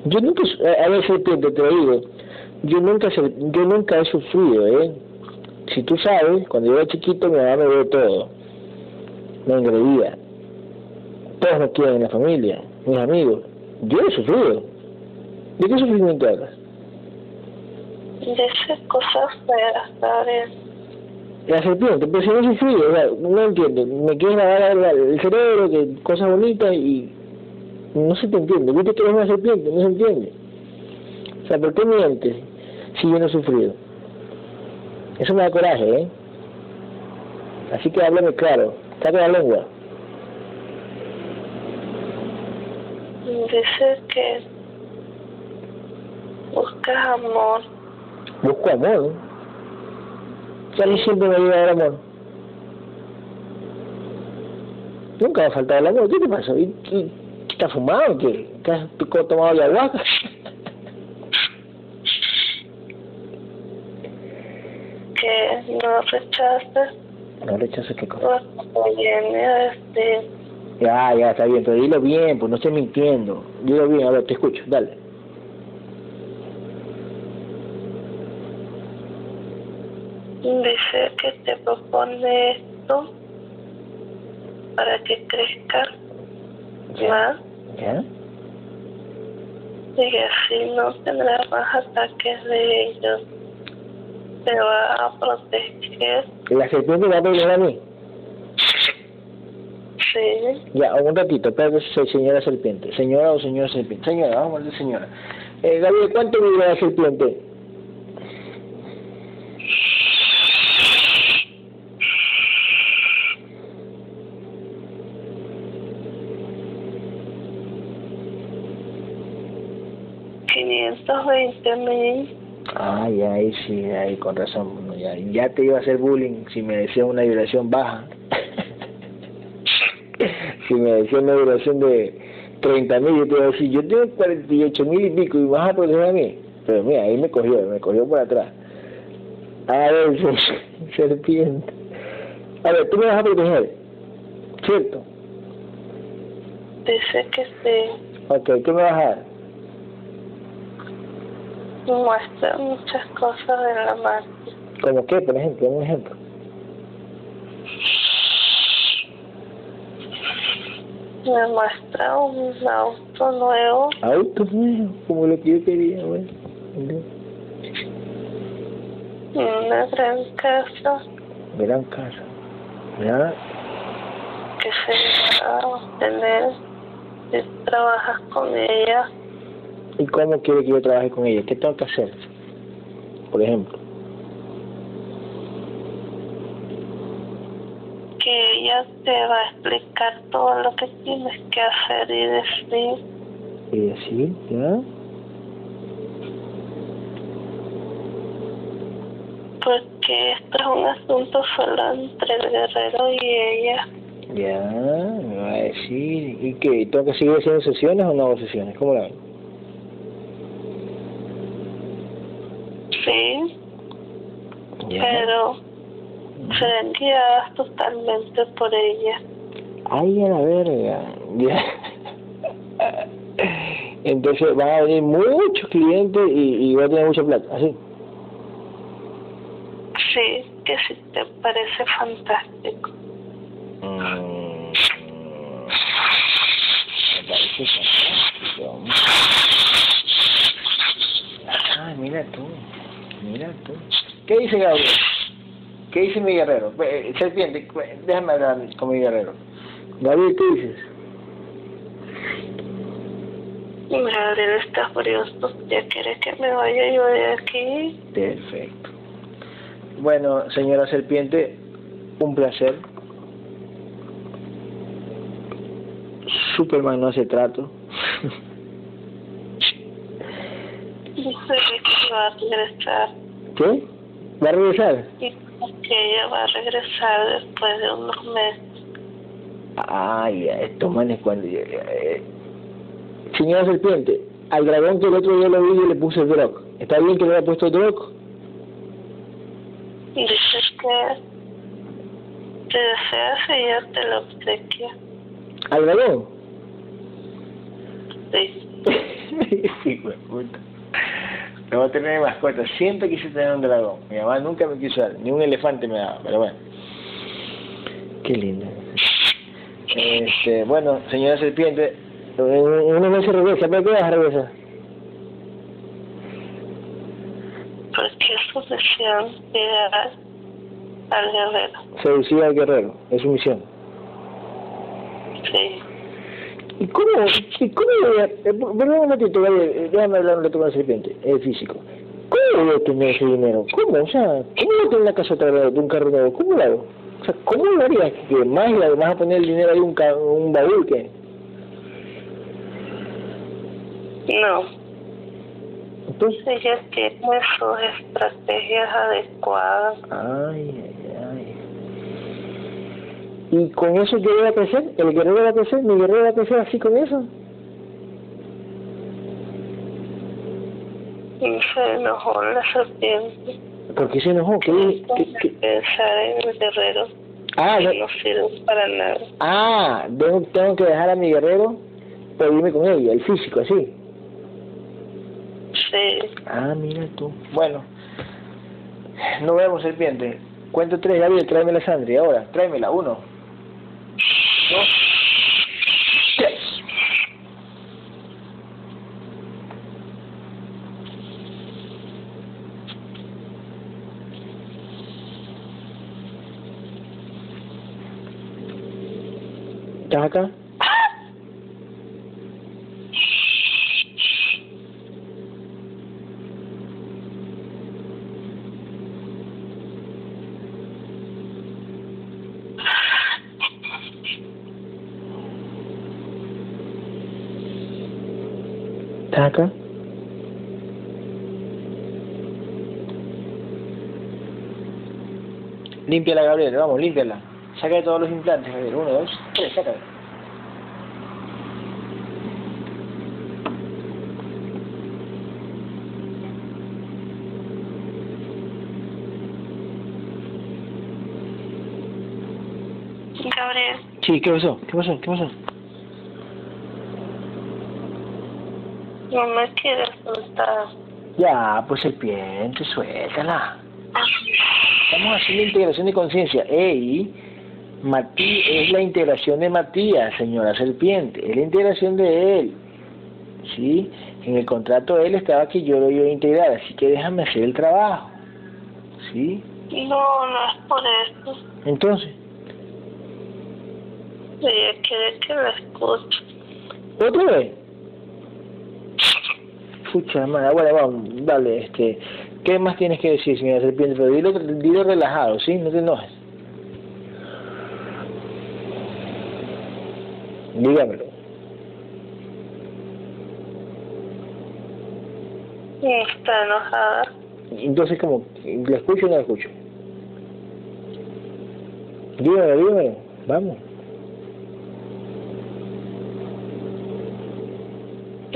Yo nunca, a ver, serpiente, te lo digo, yo nunca, yo nunca he sufrido, ¿eh? Si tú sabes, cuando yo era chiquito mi mamá me dio todo, me engreía, todos me quieren en la familia, mis amigos, yo he sufrido. ¿De qué sufrimiento hablas? De esas cosas feas, ¿sabes? La serpiente, pero si no he sufrido, o sea, no entiendo, me quieres lavar el cerebro, que cosas bonitas y no se te entiende. Viste que eres una serpiente, no se entiende. O sea, ¿por qué mientes si yo no he sufrido? Eso me da coraje, ¿eh? Así que háblame claro, saca la lengua. Dice que buscas amor. Busco amor. A mí siempre me ayuda el amor. Nunca me ha faltado el amor. ¿Qué te pasó? ¿Y, y, ¿Estás fumado? ¿Qué? ¿Estás tomado ayahuasca? que no rechaces. No rechaces qué cosa. Viene este. Ya, ya, está bien, pero dilo bien, pues no estés mintiendo. Dilo bien, a ver, te escucho, dale. Dice que te propone esto para que crezca más. Y así no tendrás más ataques de ellos. Te va a proteger. ¿La serpiente va a proteger a mí? Sí. Ya, un ratito, espera señora serpiente. Señora o señora serpiente. Señora, vamos a ver señora. Eh, Gabriel, ¿cuánto mide la serpiente? Veinte mil. Ay, ay, sí, ay, con razón. Ya, ya te iba a hacer bullying si me decía una vibración baja. si me decía una vibración de 30 mil, yo te iba a decir, yo tengo 48 mil y pico y vas a proteger a mí. Pero mira, ahí me cogió, me cogió por atrás. A ver, serpiente. A ver, tú me vas a proteger, ¿cierto? Dice que sí. Ok, ¿qué me vas a dar? Muestra muchas cosas de la marca. ¿Como qué, por ejemplo? Un ejemplo. Me muestra un auto nuevo. Auto nuevo, como lo que yo quería, bueno. Una gran casa. Gran casa. ¿Ya? Que se va a obtener si trabajas con ella ¿Y cómo quiere que yo trabaje con ella? ¿Qué tengo que hacer? Por ejemplo. Que ella te va a explicar todo lo que tienes que hacer y decir. ¿Y decir? ¿Ya? Porque esto es un asunto solo entre el guerrero y ella. Ya, me va a decir. ¿Y qué? ¿Tengo que seguir haciendo sesiones o no hago sesiones? ¿Cómo la ven? Sí, pero serán guiadas totalmente por ella. Ay, a la verga. Entonces van a venir muchos clientes y, y va a tener mucha plata, ¿así? Sí, que sí te parece fantástico. Mm, me parece fantástico. Ah, mira tú. Mira tú. ¿Qué dice Gabriel? ¿Qué dice mi guerrero? Eh, serpiente, déjame hablar con mi guerrero. Gabriel, ¿qué dices? Gabriel está furioso. Ya quiere que me vaya yo de aquí. Perfecto. Bueno, señora serpiente, un placer. Superman no hace trato. Dice que va a regresar. ¿Qué? ¿Va a regresar? Y que ella va a regresar después de unos meses. Ay, a estos manes cuando... Eh, señora Serpiente, al dragón que el otro día lo vi yo le puse drog. ¿Está bien que le haya puesto drog? Dice que te deseas y ella te lo obsequia. ¿Al dragón? Sí. sí, puta. Lo voy a tener mascota. Siempre quise tener un dragón. Mi mamá nunca me quiso dar. Ni un elefante me daba. Pero bueno. Qué lindo. Este, bueno, señora serpiente. Uno no se regresa. ¿Pero qué vas a regresar? Porque su misión llegar al guerrero. Seducir al guerrero. Es su misión. Sí. ¿Y cómo, y cómo eh, perdón un momentito, vale, déjame hablar un rato con la serpiente, el físico. ¿Cómo voy a tener ese dinero? ¿Cómo? O sea, ¿cómo voy a tener una casa otra vez un carro nuevo? ¿Cómo lo hago? O sea, ¿cómo lo harías? ¿Que más y además a poner el dinero ahí un, ca- un baúl? ¿Qué? No. Entonces, Ella tiene sus estrategias adecuadas. ay, ay. ¿Y con eso yo voy a crecer? ¿El guerrero va a crecer? ¿Mi guerrero va a crecer así con eso? Y se enojó la serpiente. ¿Por qué se enojó? ¿Qué, qué, qué? Pensar en el guerrero Ah, que no- no sirve para nada. ah, tengo, tengo que dejar a mi guerrero para irme con ella, el físico, así. Sí. Ah, mira tú. Bueno, nos vemos, serpiente. Cuento tres, Gabriel, tráeme la Sandri ahora. Tráemela, uno. Dos. Tres. Acá? Límpiala, Gabriel, vamos, límpiala. Saca de todos los implantes, Gabriel. Uno, dos, tres, sácala. Gabriel, Sí, ¿qué pasó? ¿Qué pasó? ¿Qué pasó? No me quieres soltar. Ya, pues serpiente, suéltala. Estamos haciendo integración de conciencia. Ey, Mati es la integración de Matías, señora serpiente. Es la integración de él. ¿Sí? En el contrato de él estaba que yo lo iba a integrar, así que déjame hacer el trabajo. ¿Sí? No, no es por eso. Entonces, Ella quiere que la escuche. ¿otra vez? Pucha madre, bueno, vamos, dale, este, ¿qué más tienes que decir, señora serpiente? Pero dilo, dilo relajado, ¿sí? No te enojes. Dígamelo. Está enojada. Entonces, como, ¿la escucho o no la escucho? Dígamelo, dígamelo, vamos.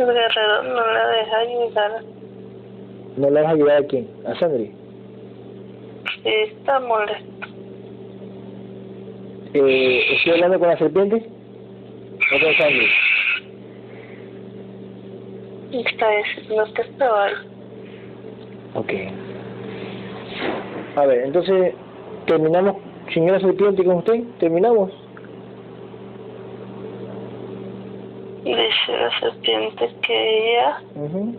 Guerrero no la deja ayudar. ¿No la vas a ayudar a quién? ¿A Sandri? Sí, está molesto. Eh, ¿Estoy hablando con la serpiente? ¿O con Sandri? Está diciendo que se vaya. Ok. A ver, entonces, ¿terminamos, señora serpiente, con usted? ¿Terminamos? Dice la serpiente que ella Ujú.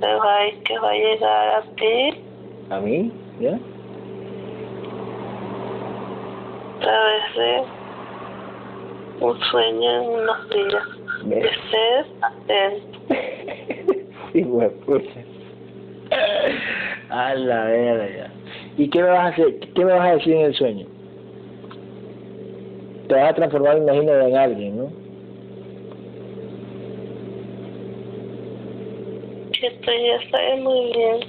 se va y que va a llegar a ti ¿A mí? ¿Ya? a través de un sueño en unos días. Ve. Estés atento. sí, bueno, pucha. A la verga. ¿Y qué me vas a hacer? ¿Qué me vas a decir en el sueño? Te vas a transformar, imagino, en alguien, ¿no? Que tú ya sabes muy bien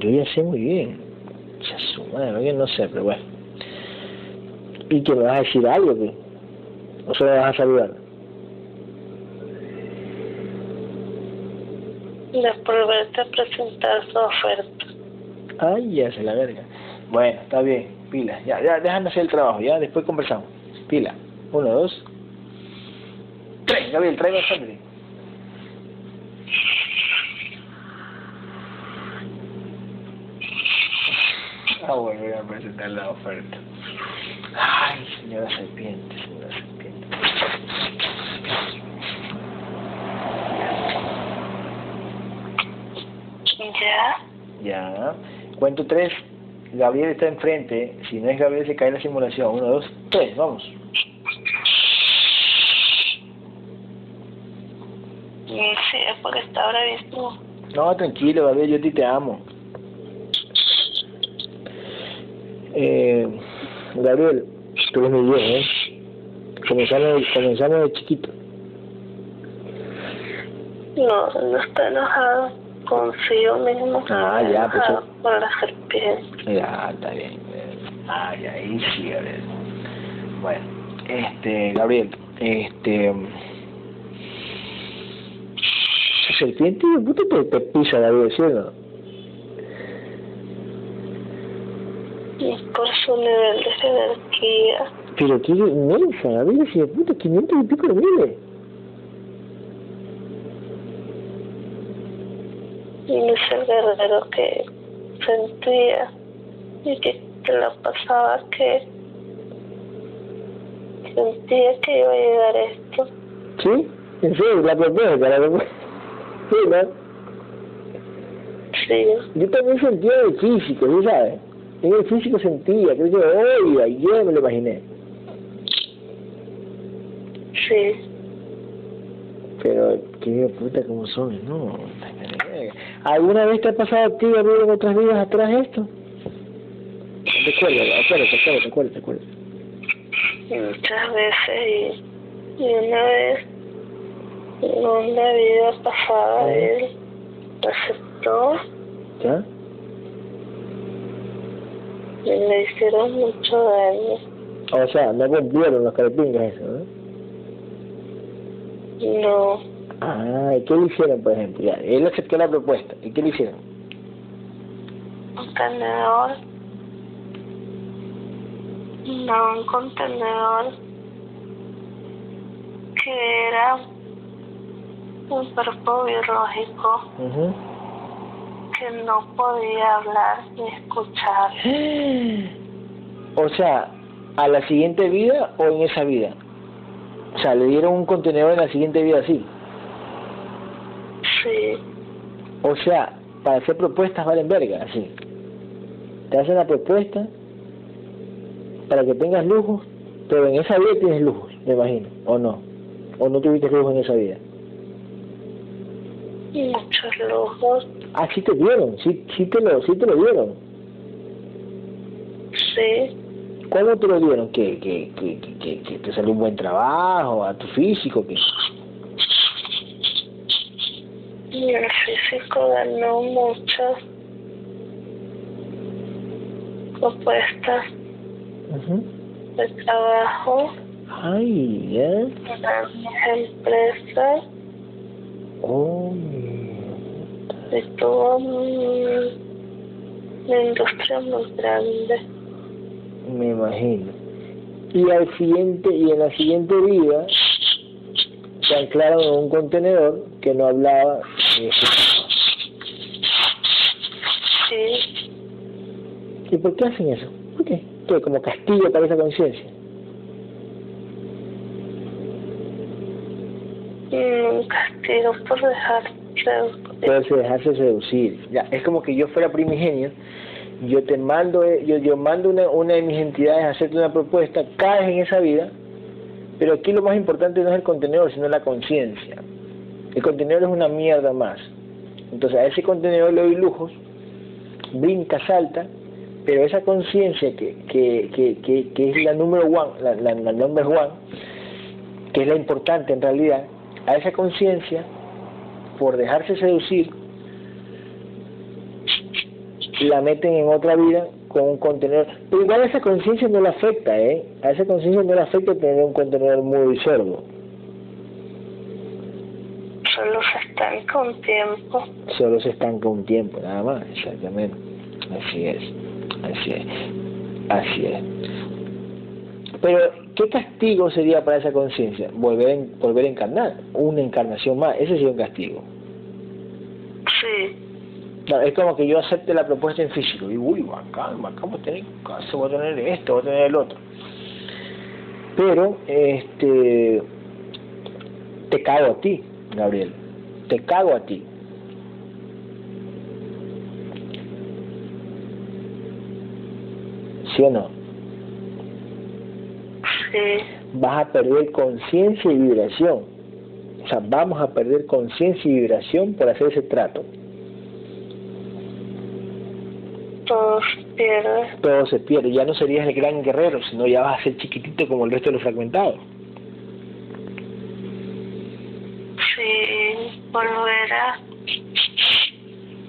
Yo ya sé muy bien. Ya su madre, no sé, pero bueno. ¿Y que me vas a decir algo, qué? ¿O solo me vas a saludar? de volverte a presentar su oferta. Ay, ya se la verga. Bueno, está bien, pila. Ya, ya, déjame hacer el trabajo, ya, después conversamos. Pila. Uno, dos, tres. Gabriel, tráeme a Sandri. Bueno, voy a presentar la oferta. Ay, señora serpiente, señora serpiente. Ya. Ya. Cuento tres. Gabriel está enfrente. Si no es Gabriel, se cae la simulación. Uno, dos, tres. Vamos. Sí, es porque está ahora. No, tranquilo, Gabriel, yo a ti te amo. Eh, Gabriel, tú eres muy bien, ¿eh? Comenzamos, comenzamos de chiquito. No, no está enojado consigo mismo. Ah, está ya, pues, Por la serpiente. Ya, está bien. Ay, ahí sí, Gabriel. Bueno, este, Gabriel, este... Esa serpiente, de puta, te, te pisa, Gabriel, ¿sí o no? Y por su nivel de jerarquía. Pero qué inmensa, Gabriel, si de puta, 500 y pico de miles. Y es el guerrero que sentía y que, que le pasaba que sentía que iba a llegar esto. ¿Sí? En serio, la propuesta, la propuesta. Sí, ¿no? Sí, Yo también sentía el físico, ¿sí sabes? En el físico sentía, creo que hoy, ayer me lo imaginé. sí. Pero, qué puta como son, ¿no? ¿Alguna vez te ha pasado a ti, Gabriel, en otras vidas atrás esto? Recuérdalo, acuérdate, acuérdate, acuérdate, acuérdate. Muchas veces y, y una vez en una vida pasada él aceptó ¿Ya? Le hicieron mucho daño. O sea, no cumplieron los carepingas eso, ¿no? No, Ah, ¿y qué le hicieron, por ejemplo? Ya, él aceptó la propuesta. ¿Y qué le hicieron? un tenedor, no un contenedor que era un cuerpo biológico Ujú. Que no podía hablar ni escuchar. O sea, ¿a la siguiente vida o en esa vida? O sea, le dieron un contenedor en la siguiente vida así. Sí, O sea, para hacer propuestas valen verga, así. Te hacen la propuesta para que tengas lujos, pero en esa vida tienes lujos, me imagino, o no. O no tuviste lujos en esa vida. muchos lujos, Ah, sí te dieron, sí, sí, te, lo, sí te lo dieron. sí, ¿Cómo te lo dieron? ¿Que, que, que, que, te salió un buen trabajo, a tu físico? que y el físico ganó muchas propuestas Ujú. de trabajo Ay, ya. en grandes empresas Oh, tuvo un- una industria muy grande. me imagino. Y al siguiente, y en la siguiente vida, se anclaron en un contenedor que no hablaba. eh, Sí, ¿Y por qué hacen eso? ¿Por qué? ¿Qué? Como castigo para esa conciencia. un castigo por dejar Puede dejarse seducir. Ya, es como que yo fuera primigenio, yo te mando, eh, yo, yo mando una, una de mis entidades a hacerte una propuesta, caes en esa vida, pero aquí lo más importante no es el contenedor, sino la conciencia. El contenedor es una mierda más. Entonces a ese contenedor le doy lujos, brinca, salta, pero esa conciencia que, que, que, que, que es la número one, la, la, la number one, que es la importante en realidad, a esa conciencia por dejarse seducir, la meten en otra vida con un contenedor. Pero igual a esa conciencia no le afecta, ¿eh? A esa conciencia no le afecta tener un contenedor muy sordo. solo se estanca un tiempo. Solo se estanca un tiempo, nada más, exactamente. Así es, así es, así es. Pero, ¿qué castigo sería para esa conciencia? Volver, volver a encarnar, una encarnación más, ese sería un castigo. Sí. Claro, es como que yo acepte la propuesta en físico y uy, bacán, bacán, voy a tener casa, voy a tener esto, voy a tener el otro. Pero, este, te cago a ti, Gabriel, te cago a ti. ¿Sí o no? Vas a perder conciencia y vibración. O sea, vamos a perder conciencia y vibración por hacer ese trato. Todo se pierde. Todo se pierde. Ya no serías el gran guerrero, sino ya vas a ser chiquitito como el resto de los fragmentados. Sí,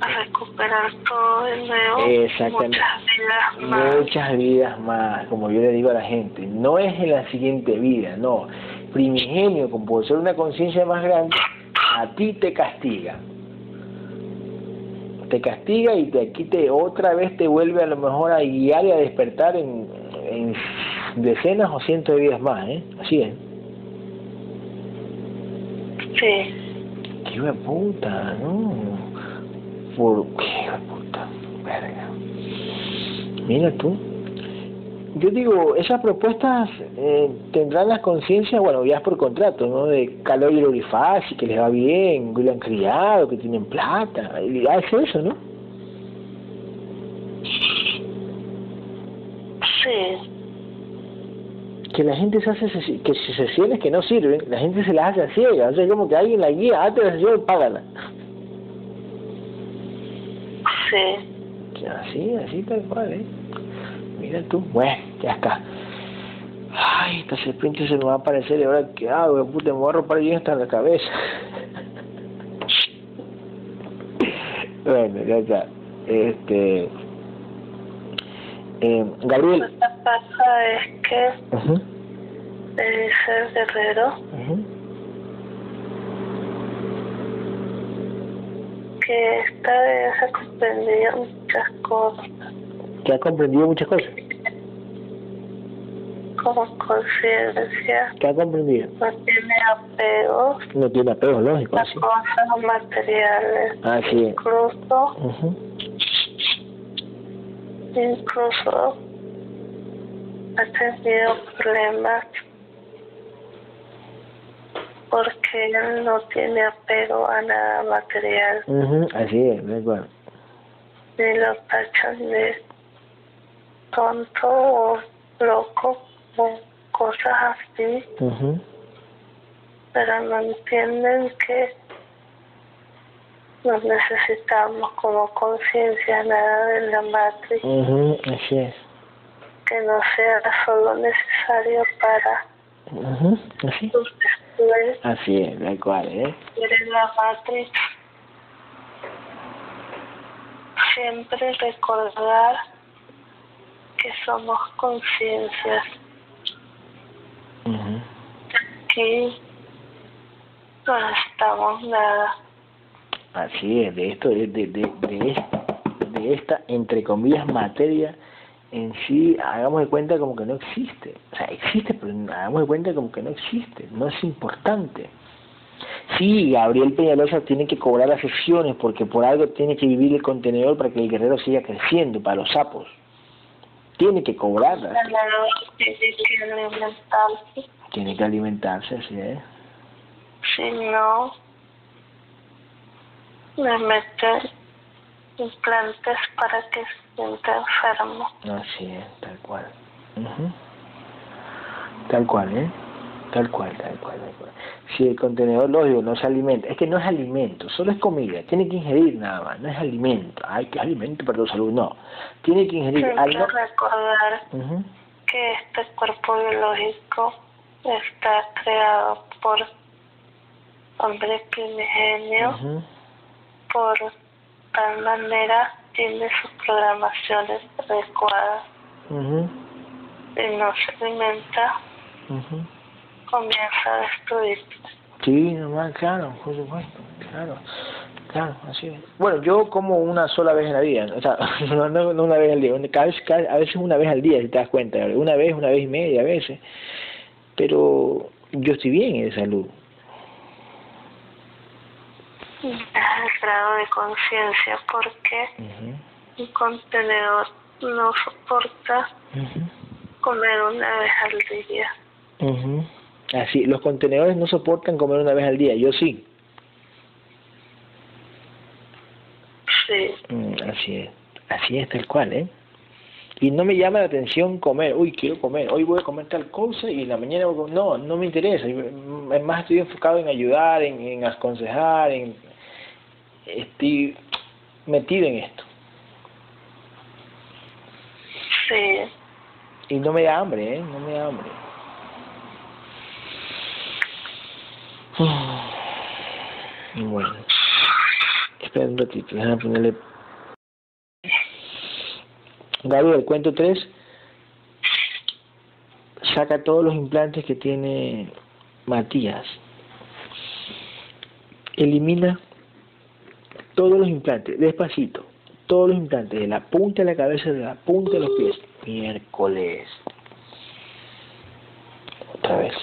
a, recuperar todo de nuevo. Exactamente. Muchas vidas más. Muchas vidas más, como yo le digo a la gente. No es en la siguiente vida, no. Primigenio, como por ser una conciencia más grande, a ti te castiga. Te castiga y te, aquí te otra vez te vuelve a lo mejor a guiar y a despertar en, en decenas o cientos de vidas más, ¿eh? Así es. Sí. Qué de puta, ¿no? Por qué hijo de puta, verga. Mira tú. Yo digo, esas propuestas eh, tendrán las conciencias, bueno, ya es por contrato, ¿no? De calor y fácil, que les va bien, que lo han criado, que tienen plata. Y ya es eso, ¿no? Sí. que la gente se hace que se- sesiones que no sirven, la gente se las hace a ciegas, o sea, como que alguien la guía, hazte la sesión, págala. Sí. Así, así tal cual, ¿eh? Mira tú, bueno, ya está. Ay, esta serpiente se me va a aparecer y ahora qué hago, puta, me voy a ropar bien hasta la cabeza. bueno, ya está. Este... Eh, Gabriel. Lo que pasa es que me dice el guerrero ujú. Que esta vez ha comprendido muchas cosas Que ha comprendido muchas cosas. como conciencia, Que ha comprendido. no tiene apegos No tiene apego, lógico, a así. cosas materiales. Así es. Incluso, incluso ha tenido problemas porque él no tiene apego a nada material. Así es, de acuerdo. ni lo tachan de tonto o loco o cosas así, pero no entienden que nos necesitamos como conciencia nada de la matriz, Así es. que no sea solo necesario para Así. Así es, tal cual, ¿eh? de la matriz. Siempre recordar que somos conciencias Ujú. aquí no necesitamos nada. Así es, de esto, de, de, de, de esta, entre comillas, materia en sí, hagamos de cuenta como que no existe. O sea, existe, pero hagamos de cuenta como que no existe, no es importante. Sí, Gabriel Peñalosa tiene que cobrar las sesiones porque por algo tiene que vivir el contenedor para que el guerrero siga creciendo, para los sapos. Tiene que cobrarlas, tiene que alimentarse, así es. si no, le implantes para que se sienta enfermo. Así es, tal cual. Ujú. Tal cual, ¿eh? Tal cual, tal cual, tal cual. Si el contenedor lógico no se alimenta, es que no es alimento, solo es comida, tiene que ingerir nada más, no es alimento. Ay, que es alimento para tu salud, no. Tiene que ingerir Hay que algo. recordar Ujú, que este cuerpo biológico está creado por hombre primigenio, por tal manera tiene sus programaciones adecuadas y no se alimenta, ujú. comienza a destruir. Sí, nomás, claro, por supuesto, claro. Claro, así es. Bueno, yo como una sola vez en la vida, o sea, no, no, no una vez al día, cada vez, cada, a veces una vez al día, si te das cuenta, una vez, una vez y media a veces, pero yo estoy bien de salud. El grado de conciencia, porque un contenedor no soporta comer una vez al día. Así, los contenedores no soportan comer una vez al día, yo sí. Sí. Mm, así es, así es tal cual, ¿eh? Y no me llama la atención comer, uy, quiero comer, hoy voy a comer tal cosa y en la mañana voy a comer. No, no me interesa. Es más, estoy enfocado en ayudar, en, en aconsejar, en. Estoy metido en esto. Sí. Y no me da hambre, ¿eh? No me da hambre. Bueno. Espera un ratito, déjame ponerle... Gabriel, cuento tres. Saca todos los implantes que tiene Matías. Elimina todos los implantes, despacito. Todos los implantes, de la punta de la cabeza, de la punta de los pies. Miércoles. Otra vez.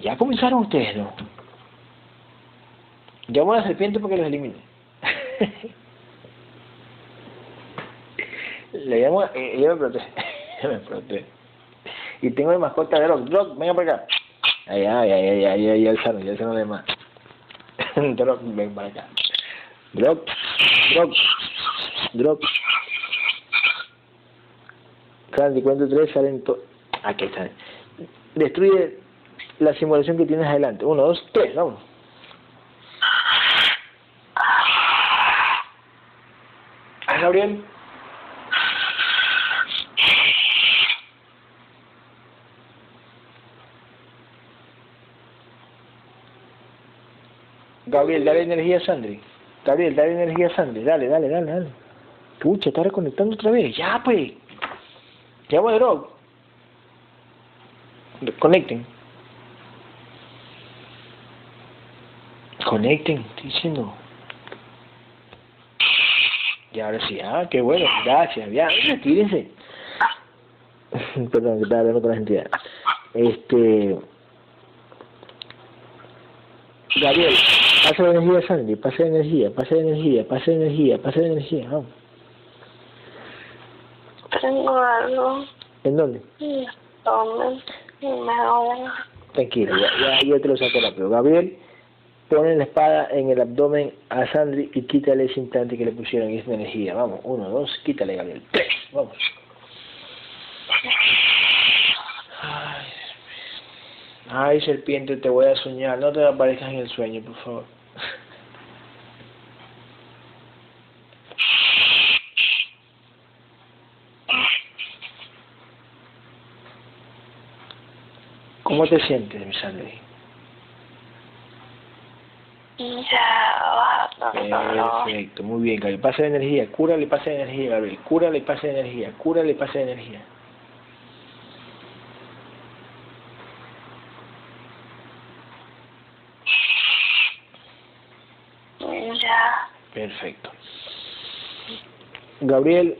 Ya comenzaron ustedes, ¿no? Llamo a la serpiente porque los elimine. Le llamo, eh, ella me protege. me protege. Y tengo de mascota de Rock. Rock, venga para acá. Ay, ay, ay, ay, ay, ay, ya sano, ya sano de más. Drop, ven para acá. Drop, drop, drop. Candy, cuento tres, salen todos. Aquí están. Destruye la simulación que tienes adelante. Uno, dos, tres, vamos. Gabriel? Gabriel, dale energía a Sandri. Gabriel, dale energía a Sandri. Dale, dale, dale, dale. Pucha, está reconectando otra vez. Ya, pues. Llamo a Drog. Conecten. Conecten, estoy diciendo. Y ahora sí, ah, qué bueno, gracias, ya, retírese. Perdón, que estaba hablando con la. Este. Gabriel, pasa la energía, Sandy, pasa la energía, pasa la energía, pasa la energía, pasa la energía, vamos. Tengo algo. ¿En dónde? ¿Dónde? Me Tranquilo, ya, ya, ya te lo saco rápido. Gabriel, pone la espada en el abdomen a Sandri y quítale ese implante que le pusieron y esa energía. Vamos, uno, dos, quítale, Gabriel. Tres, vamos. Ay, Ay, serpiente, te voy a soñar. No te aparezcas en el sueño, por favor. ¿Cómo te sientes, mi Sandri? Ya, Perfecto, muy bien, Gabriel. Pasa de energía, cúrale, pasa de energía, Gabriel. Cúrale, pasa de energía, cúrale, pasa de energía. Ya. Perfecto. Gabriel,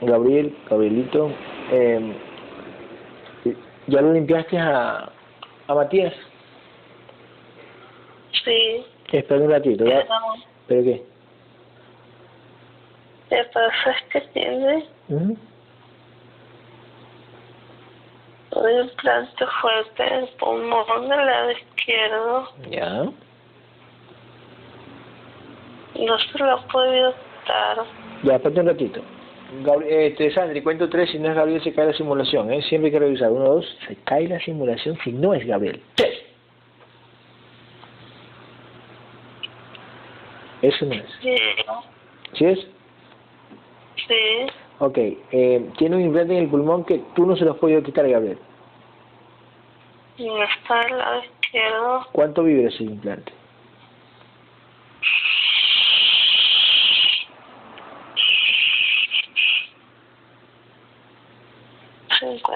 Gabriel, Gabrielito, eh, ¿ya lo limpiaste a, a Matías? Sí. Espera un ratito, ¿ya? ¿Pero qué? ¿Qué pasa? Es que tiene ¿Mm? un implante fuerte en el pulmón del lado izquierdo. Ya. No se lo ha podido quitar. Ya, espérate un ratito. Gabriel, este, Sandri, cuento tres, si no es Gabriel se cae la simulación, ¿eh? Siempre hay que revisar. Uno, dos, se cae la simulación si no es Gabriel. Tres. Eso no es. Sí. ¿Sí es? Sí. Ok, eh, tiene un implante en el pulmón que tú no se lo has podido quitar, Gabriel. No está del lado izquierdo. ¿Cuánto vibra ese implante?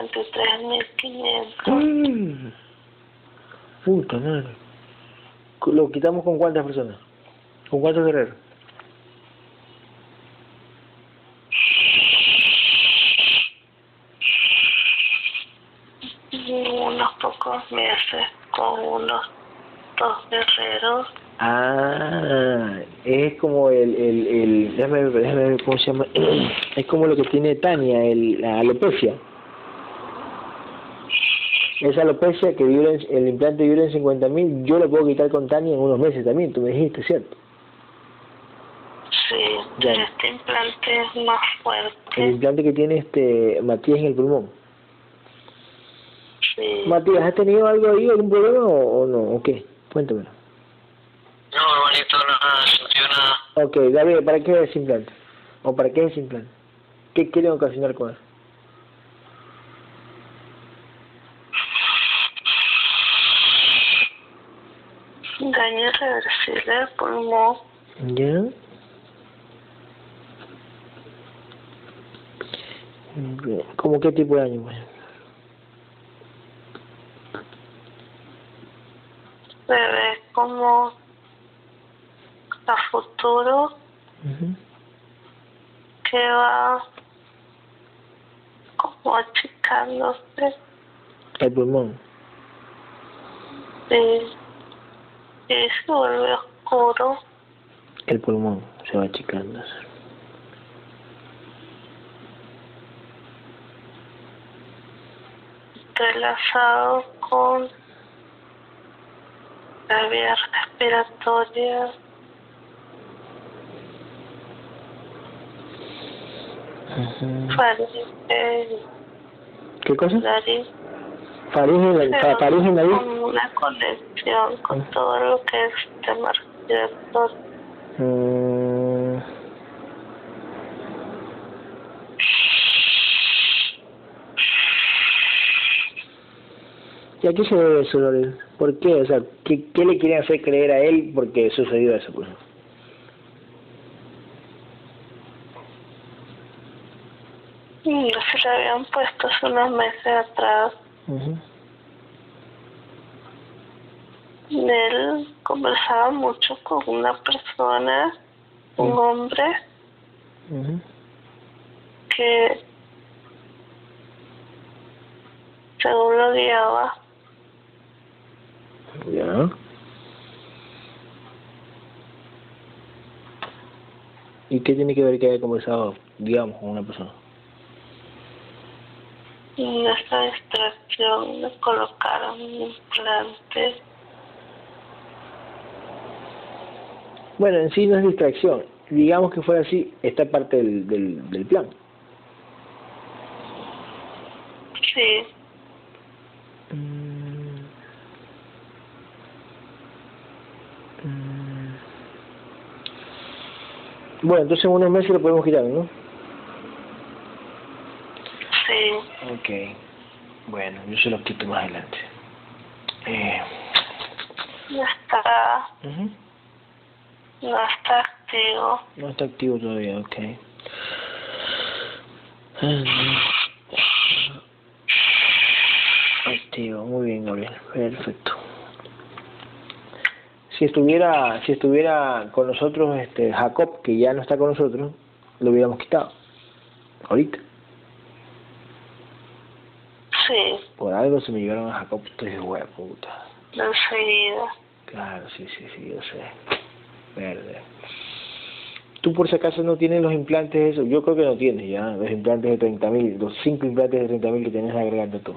Tres mil quinientos. Mm. Puta madre. ¿Lo quitamos con cuántas personas? ¿Con cuántos guerreros? Unos pocos meses con unos dos guerreros. Ah, es como el, el, el déjame, ver, déjame ver cómo se llama, es como lo que tiene Tania, el, la alopecia. Esa alopecia que dura, en- el implante dura en 50 mil, yo lo puedo quitar con Tania en unos meses también, tú me dijiste, ¿cierto? Sí, Ya. pero este implante es más El fuerte. implante que tiene este Matías en el pulmón. Sí. Matías, ¿has tenido algo ahí, algún problema o, o no? ¿O qué? Cuéntamelo. No, hermanito, nada, sentido nada. Ok, Gabriel, ¿para qué es implante? ¿O para qué es ese implante? ¿Qué quieren ocasionar con eso? Del pulmón. ¿Ya? ¿Cómo qué tipo de daño? Pues? Se ve como a futuro que va como achicándose El pulmón. y se vuelve oscuro. El pulmón se va achicando. entrelazado con la vía respiratoria, Ujú. faringe, ¿Qué cosa? nariz. Faringe, en la- faringe en nariz. Como una conexión con todo lo que es sistema respiratorio. Mm. ¿Y a qué se debe eso, Lorel? ¿Por qué? O sea, ¿qué, ¿qué le quieren hacer creer a él porque sucedió eso? Pues? Mm, Se le habían puesto hace unos meses atrás. Él conversaba mucho con una persona, un hombre, que según lo guiaba, Ya. ¿Y qué tiene que ver que haya conversado, digamos, con una persona? En esta distracción le colocaron un implante. Bueno, en sí no es distracción. Digamos que fuera así, esta parte del, del, del plan. Sí, Mm. Mm. Bueno, entonces en unos meses lo podemos quitar, ¿no? Ok. Bueno, yo se los quito más adelante. Eh. No está, no está activo. No está activo todavía, ok. Activo, muy bien, Gabriel. Perfecto. Si estuviera, si estuviera con nosotros este Jacob, que ya no está con nosotros, lo hubiéramos quitado. Ahorita. Sí, Por algo se me llevaron a Jacob, estoy de hueá, puta. enseguida. Claro, sí, sí, sí, yo sé. Verde. Tú por si acaso no tienes los implantes esos, yo creo que no tienes ya, los implantes de 30 mil, los cinco implantes de 30 mil que tienes agregando tú.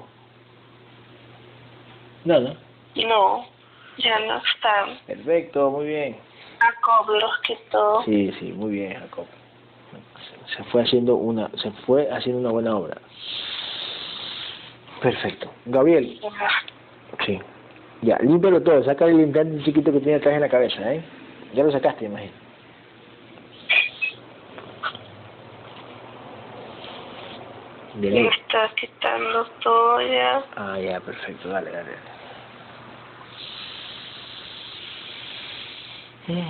No, no. No, ya no están. Perfecto, muy bien. Jacob los quitó. Sí, sí, muy bien, Jacob. Se fue haciendo una, se fue haciendo una buena obra. Perfecto. Gabriel, sí. Ya, límpialo todo, saca el implante chiquito que tiene atrás en la cabeza, ¿eh? Ya lo sacaste, imagino. De ley. Me está quitando todo ya. Ah, ya, perfecto, dale, dale. dale.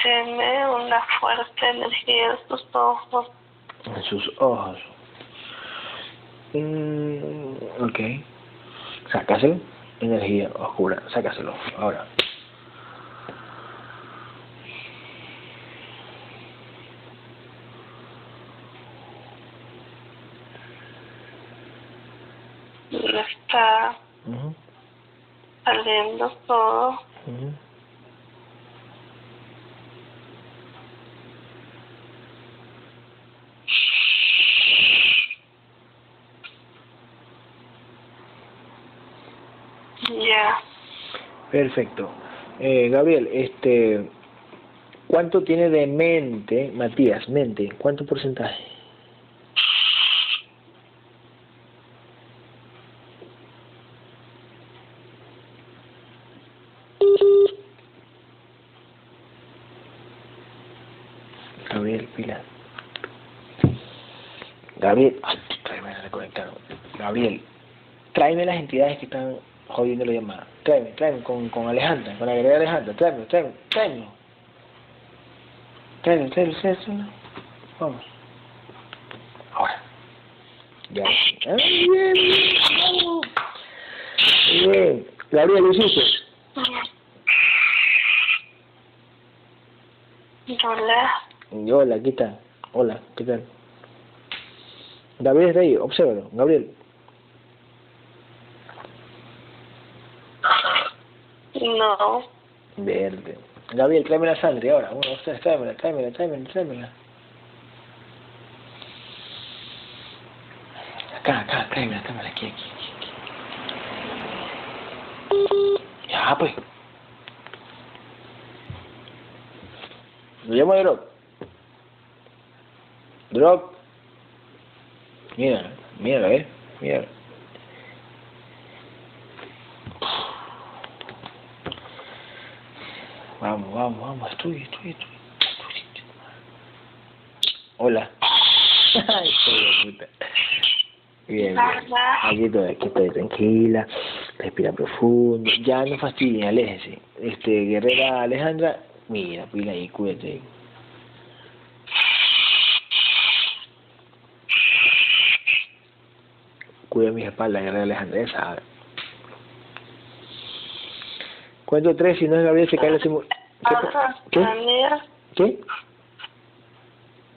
Tiene una fuerte energía en sus ojos. En sus ojos. Mm, ok. Sácaselo. Energía oscura. Sácaselo. Ahora. Está saliendo todo. Ya. Perfecto. Eh, Gabriel, este, ¿cuánto tiene de mente, Matías, mente? ¿Cuánto porcentaje? Gabriel, pila. Gabriel, ay. Gabriel, tráeme las entidades que están jodiendo la llamada. Tráeme, tráeme con, con Alejandra, con la guerrera Alejandra. Tráeme, tráeme, tráeme. Tráeme, tráeme, tráeme, tráeme. Vamos. Ahora. Ya. Ah, bien, bien, vamos. Bien. Gabriel, ¿lo hiciste? Hola. Hola, ¿qué tal? Hola, ¿qué tal? Gabriel está ahí, obsérvalo. Gabriel. No. Verde. Gabriel, tráeme la sangre ahora. Uno, dos, tres, tráemela, tráemela, tráemela. Acá, acá, tráemela, tráemela, aquí, aquí. aquí. Ya, pues. Lo llamo a Drop. Drop. Mira, mira, eh. Mira. Vamos, vamos, vamos, estudia, estudia, estudia. Hola. Ay, puta. Bien, bien. Aquí estoy, aquí estoy, tranquila. Respira profundo. Ya no fastidien, aléjense. Este, guerrera Alejandra, mira, pila ahí, cuídate. Cuida mis espaldas, guerrera Alejandra, ya sabe. Cuento tres, si no es Gabriel se cae la simu- ¿Qué? ¿Qué?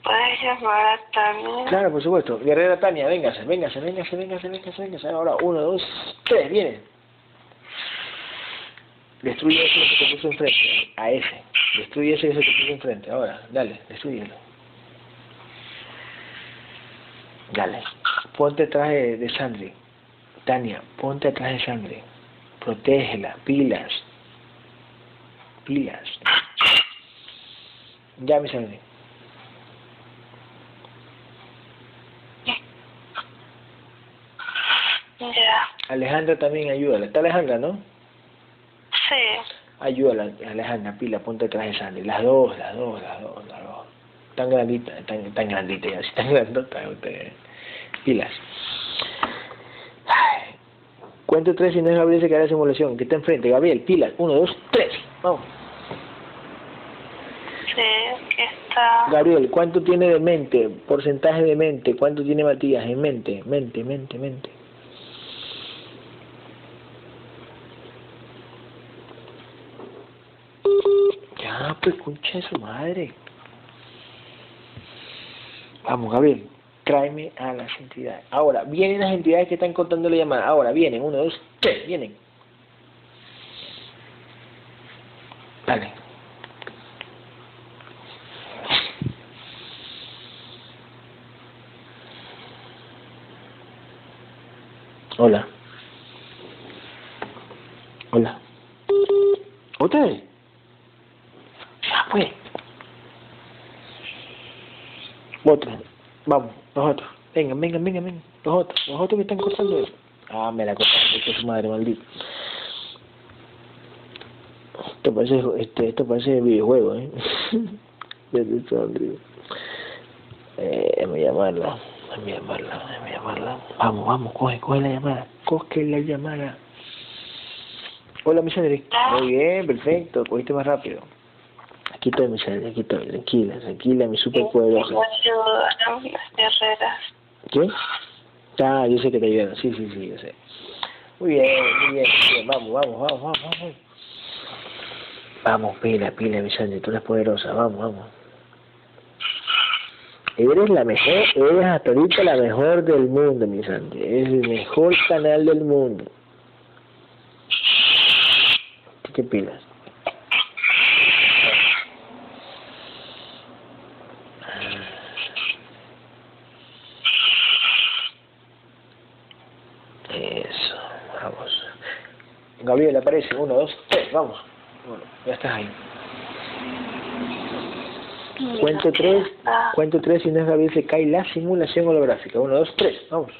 Puedes llamar a Tania. Claro, por supuesto. Guerrera Tania, véngase, véngase, véngase, véngase, véngase, véngase. Ahora, uno, dos, tres, viene. Destruye ese que se te puso enfrente. A ese. Destruye ese que se te puso enfrente. Ahora, dale, destruyelo. Dale. Ponte atrás de, de Sandri. Tania, ponte atrás de Sandri. Protégela, pilas. Pilas. Ya, mi Sandri. Ya. Alejandra también ayúdala. Está Alejandra, ¿no? Sí. Ayúdala, Alejandra, pila, ponte atrás de Sandy. Las dos, las dos, las dos, las dos. Tan grandita, tan, tan grandita ya, así tan grandota usted. Pilas. Cuento tres y no es Gabriel se cae la simulación. Que está enfrente. Gabriel, pilas. Uno, dos, tres. Vamos. Sí, está. Gabriel, ¿cuánto tiene de mente? Porcentaje de mente. ¿Cuánto tiene Matías en mente? Mente, mente, mente. Ya, pues, concha de su madre. Vamos, Gabriel, tráeme a las entidades. Ahora, vienen las entidades que están contando la llamada. Ahora, vienen. Uno, dos, tres, vienen. Dale. Hola. Hola. ¿Otra vez? Ya, pues. Otro. Vamos, los otros. Vengan, vengan, vengan, vengan. Los otros. Los otros que están cortando eso. Ah, me la cortaron. Esto es su madre maldita. Esto parece, este, esto parece videojuego, ¿eh? Desde Sandri. Eh, déjame llamarla. Déjame llamarla, déjame llamarla. Vamos, vamos, coge, coge la llamada. Coge la llamada. Hola, mi Sandri. Muy bien, perfecto. Cogiste más rápido. Aquí estoy, mi Sandri, aquí estoy. Tranquila, tranquila, mi super poderosa. ¿Qué? Ah, yo sé que te ayudaron. Sí, sí, sí, yo sé. Muy bien, muy bien, muy bien. Vamos, vamos, vamos, vamos, vamos. Vamos, pila, pila, mi Sandy, tú eres poderosa, vamos, vamos. Eres la mejor, eres hasta ahorita la mejor del mundo, mi Sandy. Eres el mejor canal del mundo. ¿Qué pilas? Eso, vamos. Gabriel aparece, uno, dos, tres, vamos. Bueno, ya estás ahí. Cuento tres, cuento tres y no es Gabriel se cae la simulación holográfica. Uno, dos, tres, vamos.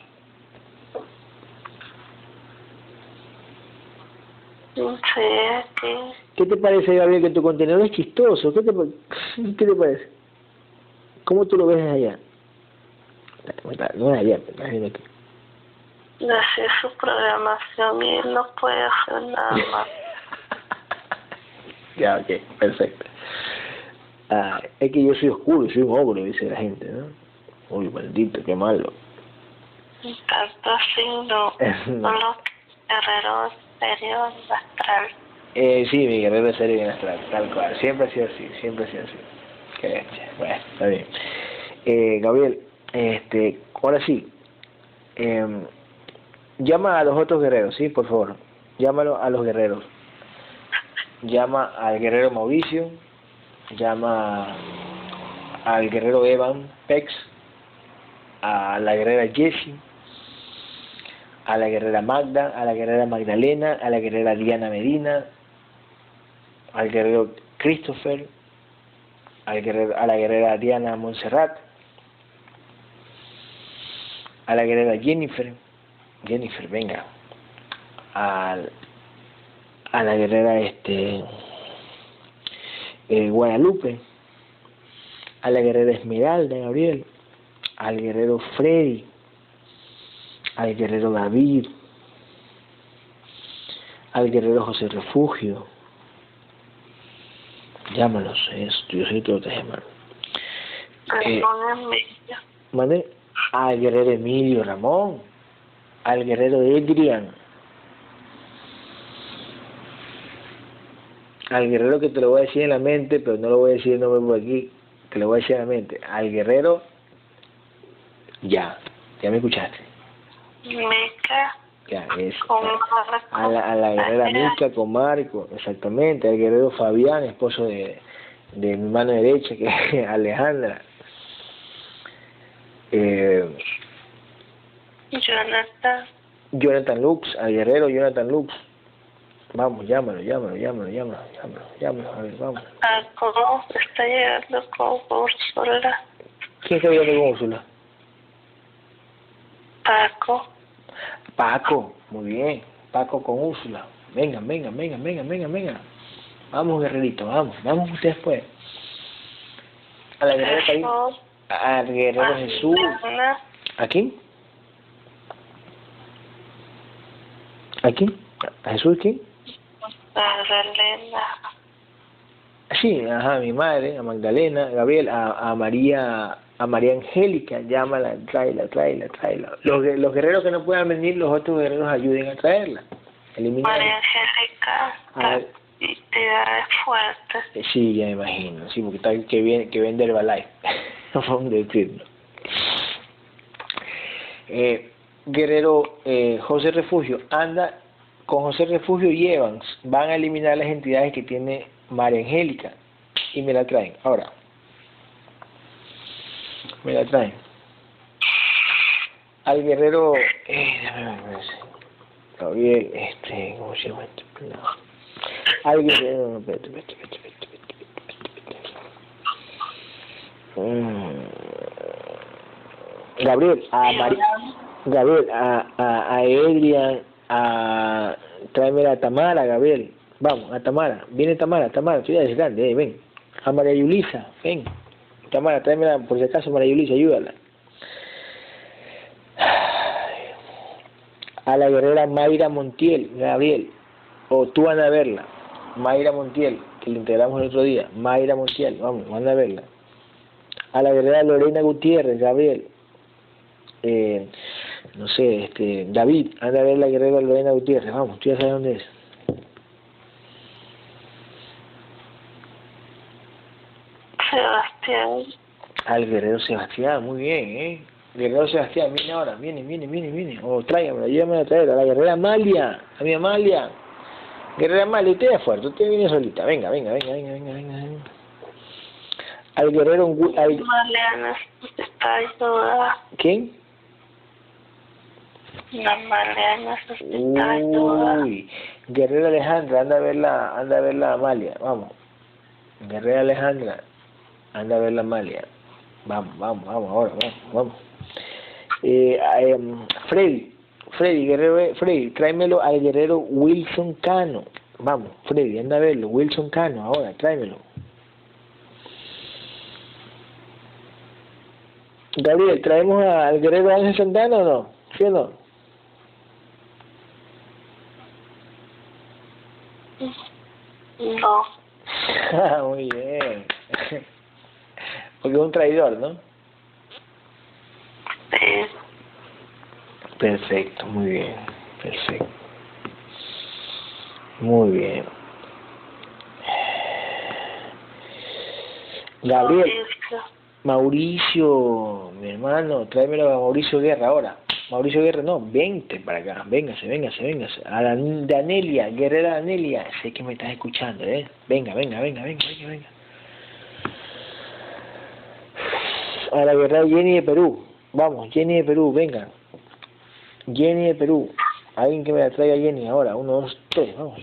¿Qué te parece, Gabriel, que tu contenedor es chistoso? ¿Qué te, ¿Qué te parece? ¿Cómo tú lo ves allá? No es allá, pero es aquí. Gracias su programación y él no puede hacer nada más. Ya, ok, perfecto. Ah, es que yo soy oscuro, soy un ogro, dice la gente, ¿no? Uy, maldito, qué malo. Tanto así no, no los guerreros serio astral. Eh, sí, mi guerrero serio y astral, tal cual. Siempre ha sido así, siempre ha sido así. Qué Bueno, está bien. Eh, Gabriel, este, ahora sí, eh, llama a los otros guerreros, ¿sí? Por favor, llámalo a los guerreros. Llama al guerrero Mauricio, llama al guerrero Evan Pex, a la guerrera Jessie, a la guerrera Magda, a la guerrera Magdalena, a la guerrera Diana Medina, al guerrero Christopher, al guerrero, a la guerrera Diana Montserrat, a la guerrera Jennifer, Jennifer, venga, al, a la guerrera este eh, Guadalupe, a la guerrera Esmeralda, Gabriel, al guerrero Freddy, al guerrero David, al guerrero José Refugio. Llámalos, es, yo soy todo te llaman. Eh, mande al guerrero Emilio Ramón, al guerrero Adrian, al guerrero que te lo voy a decir en la mente, pero no lo voy a decir el nombre por aquí, te lo voy a decir en la mente, al guerrero, ya, ya me escuchaste. Mica. Ya, es, a, la, a la guerrera Mica con Marco, exactamente, al guerrero Fabián, esposo de, de mi mano derecha, que es Alejandra. Eh, Jonathan. Jonathan Lux, al guerrero Jonathan Lux. Vamos, llámalo, llámalo, llámalo, llámalo, llámalo, llámalo, a ver, vamos. Paco está llegando con Úrsula. ¿Quién está llegando con Úrsula? Paco. Paco, muy bien. Paco con Úrsula. Venga, venga, venga, venga, venga, venga. Vamos, guerrerito, vamos, vamos ustedes pues. A la guerrera. Al guerrero Jesús. ¿A quién? ¿A quién? ¿A Jesús quién? Magdalena. Sí, ajá, mi madre, a Magdalena, Gabriel, a, a María, a María Angélica, llámala, tráela, tráela, tráela. Los, los guerreros que no puedan venir, los otros guerreros ayuden a traerla. Eliminar. María Angélica, la actividad fuerte. Sí, ya me imagino, sí, porque está que, viene, que vende Herbalife, a decirlo. Eh, guerrero eh, José Refugio, anda con José Refugio y Evans van a eliminar las entidades que tiene María Angélica y me la traen. Ahora, me la traen. Al guerrero, eh, Gabriel, este, ¿cómo se llama este? No. Al guerrero, no, espérate, espérate, espérate, espérate, Gabriel, a María, Gabriel, a, a, a Adrian, a tráeme a Tamara, Gabriel. Vamos, a Tamara. Viene Tamara, Tamara, tú ya eres grande, eh, ven. A María Yulisa, ven. Tamara, tráemela, por si acaso, María Yulisa, ayúdala. A la guerrera Mayra Montiel, Gabriel. O tú anda a verla. Mayra Montiel, que le integramos el otro día. Mayra Montiel, vamos, anda a verla. A la guerrera Lorena Gutiérrez, Gabriel. Eh, no sé, este, David, anda a ver la guerrera Lorena Gutiérrez, vamos, tú ya sabes dónde es. Sebastián. Al guerrero Sebastián, muy bien, ¿eh? Guerrero Sebastián, viene ahora, viene, viene, viene, viene. O oh, tráigamela, llévame a traer a la guerrera Amalia, a mi Amalia. Guerrera Amalia, usted es fuerte, usted viene solita. Venga, venga, venga, venga, venga, venga. venga. Al guerrero... Al... Amalia está. ¿Quién? Amalia necesita ayuda. Uy, Guerrera Alejandra, anda a verla, anda a verla Amalia, vamos. Guerrera Alejandra, anda a verla Amalia. Vamos, vamos, vamos, ahora, vamos, vamos. Eh, eh, Freddy, Freddy, Guerrero, Freddy, tráemelo al guerrero Wilson Cano. Vamos, Freddy, anda a verlo. Wilson Cano, ahora, tráemelo. Gabriel, ¿traemos al guerrero Ángel Santana o no? ¿Sí o no? No. Muy bien. Porque es un traidor, ¿no? Sí. Perfecto, muy bien. Perfecto. Muy bien. Gabriel. Mauricio, mi hermano, tráemelo a Mauricio Guerra ahora. Mauricio Guerra, no, vente para acá, véngase, véngase, véngase. A la Danelia, guerrera Danelia, sé que me estás escuchando, ¿eh? Venga, venga, venga, venga, venga, venga. A la guerrera Jenny de Perú, vamos, Jenny de Perú, venga. Jenny de Perú, alguien que me la traiga Jenny ahora, uno, dos, tres, vamos.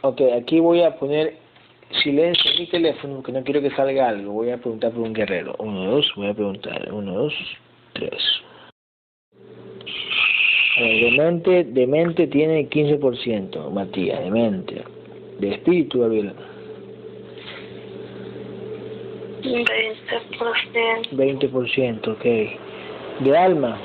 Ok, aquí voy a poner silencio en mi teléfono porque no quiero que salga algo. Voy a preguntar por un guerrero. Uno, dos, voy a preguntar. Uno, dos, tres. de mente, de mente tiene 15%, Matías, de mente. De espíritu, Gabriela. 20%. 20%, ok. De alma.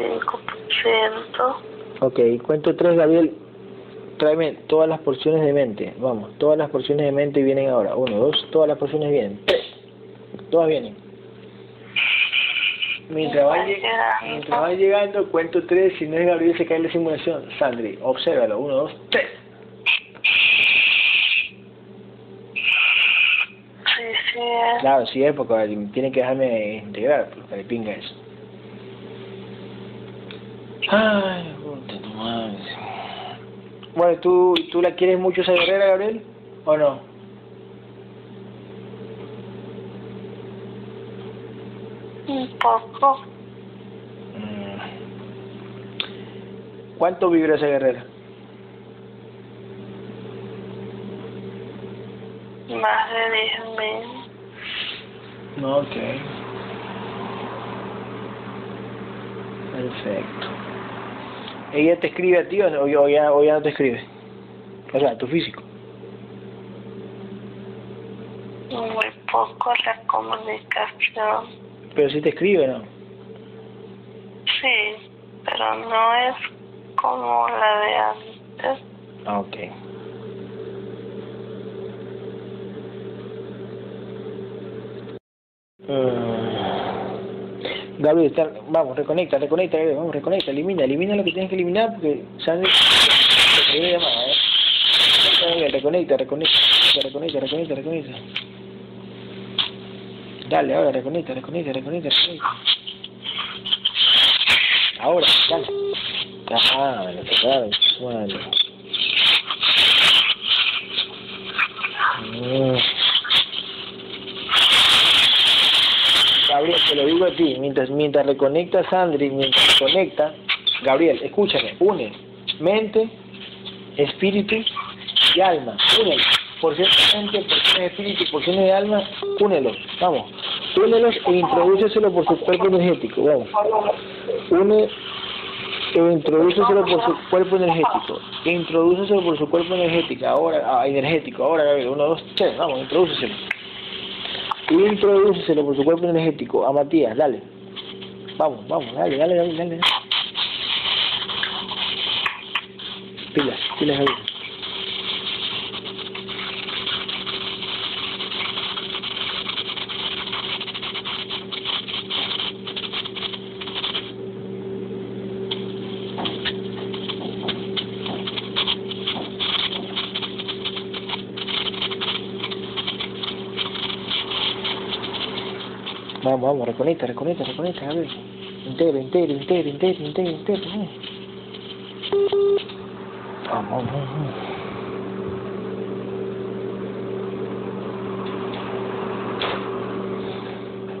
25%. Ok, cuento tres, Gabriel. Tráeme todas las porciones de mente. Vamos, todas las porciones de mente vienen ahora. Uno, dos, todas las porciones vienen. Tres. Todas vienen. Mientras va, mientras va llegando, cuento tres. Si no es Gabriel, se cae la simulación. Sandri, obsérvalo. Uno, dos, tres. Sí, sí Claro, sí es, porque tiene que dejarme integrar, para que pinga eso. Ay, puta tu madre. Bueno, ¿tú, ¿tú la quieres mucho esa guerrera, Gabriel? ¿O no? Un poco. Mm. ¿Cuánto vibra esa guerrera? Más de 10.000. No, ok. Perfecto. ¿Ella te escribe a ti o, no, o, ya, o ya no te escribe? O sea, tu físico. Muy poco la comunicación. Pero si te escribe, ¿no? Sí, pero no es como la de antes. Ah, ok. Mm. Gabriel, está, vamos, reconecta, reconecta, vamos, reconecta, elimina, elimina lo que tienes que eliminar porque te llamada, ¿eh? Reconecta, reconecta, reconecta, reconecta, reconecta. Dale, ahora, reconecta, reconecta, reconecta, reconecta. Ahora, dale. Ah, me lo bueno. Gabriel, te lo digo a ti, mientras, mientras reconecta Sandri, mientras conecta, Gabriel, escúchame, une mente, espíritu y alma, únelo. Porciones de mente, porciones de espíritu, porciones de alma, únelos, vamos. Únelos e introdúceselo por su cuerpo energético, vamos. Une e introdúceselo por su cuerpo energético. Introdúceselo por su cuerpo energético, ahora, ah, energético, ahora, Gabriel, uno, dos, tres, vamos, introdúceselo. Introdúceselo por su cuerpo energético a Matías, dale. vamos, vamos, dale, dale, dale, dale. Pilas, pilas ahí. Vamos, vamos, reconecta, reconecta, reconecta, a ver. Integra, integra, integra, integra, integra, integra. Vamos, vamos, vamos.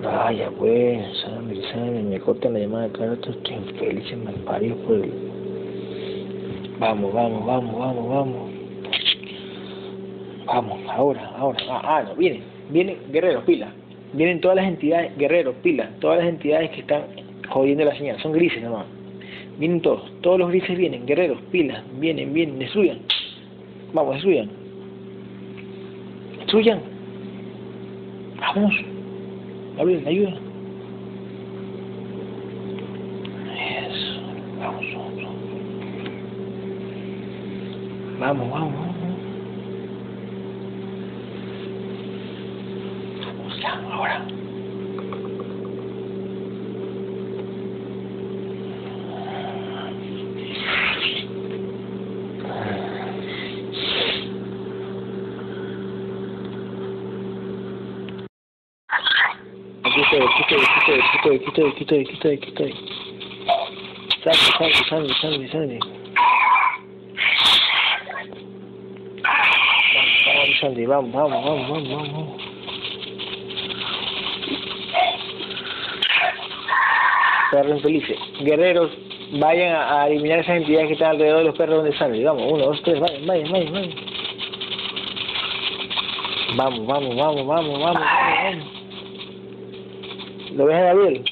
Vaya, pues, Sammy, Sammy, me cortan la llamada de cada rato, estoy infeliz, malparido por el... Vamos, vamos, vamos, vamos, vamos. Vamos, ahora, ahora. Ah, ah, no, vienen, vienen, guerreros, pila. Vienen todas las entidades, guerreros, pila, todas las entidades que están jodiendo la señal, son grises nomás. Vienen todos, todos los grises vienen, guerreros, pilas, vienen, vienen, destruyan. Vamos, destruyan. Destruyan. Vamos. Gabriel, ayuda. Eso. Vamos, vamos. Vamos, vamos, ahora. quita, quita, quita, quita, quita. Salve, salve, salve, salve, salve. Salve, vamos, vamos, vamos, vamos, vamos. Perros infelices. Guerreros, vayan a, eliminar esas entidades que están alrededor de los perros donde salen. Vamos, uno, dos, tres, vayan, vayan, vayan, vayan. Vamos, vamos, vamos, vamos, vamos, vamos, vamos. ¿Lo ves a Gabriel?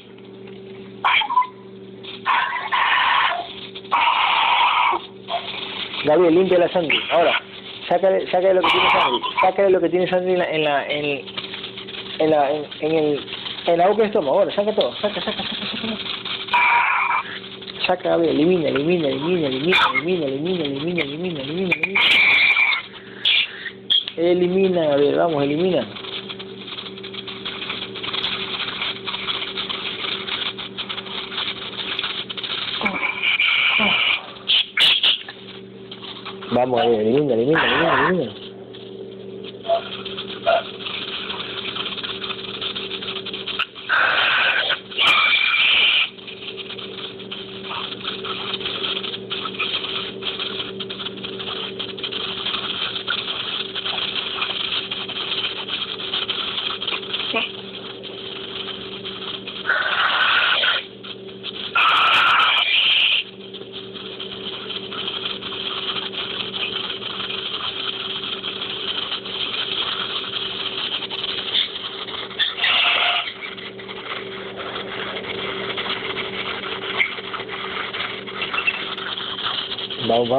Gabriel, limpia la sangre. Ahora, sácale, sácale lo que tiene sangre. Sácale lo que tiene sangre en la, en la, en, en la, en, en el, en la boca del estómago. Ahora, saca todo. Saca, saca, saca, saca. Gabriel, elimina, elimina, elimina, elimina, elimina, elimina, elimina, elimina, elimina, elimina. Elimina, Gabriel, vamos, elimina. Vamos, Gabriel, elimina, elimina, elimina, elimina.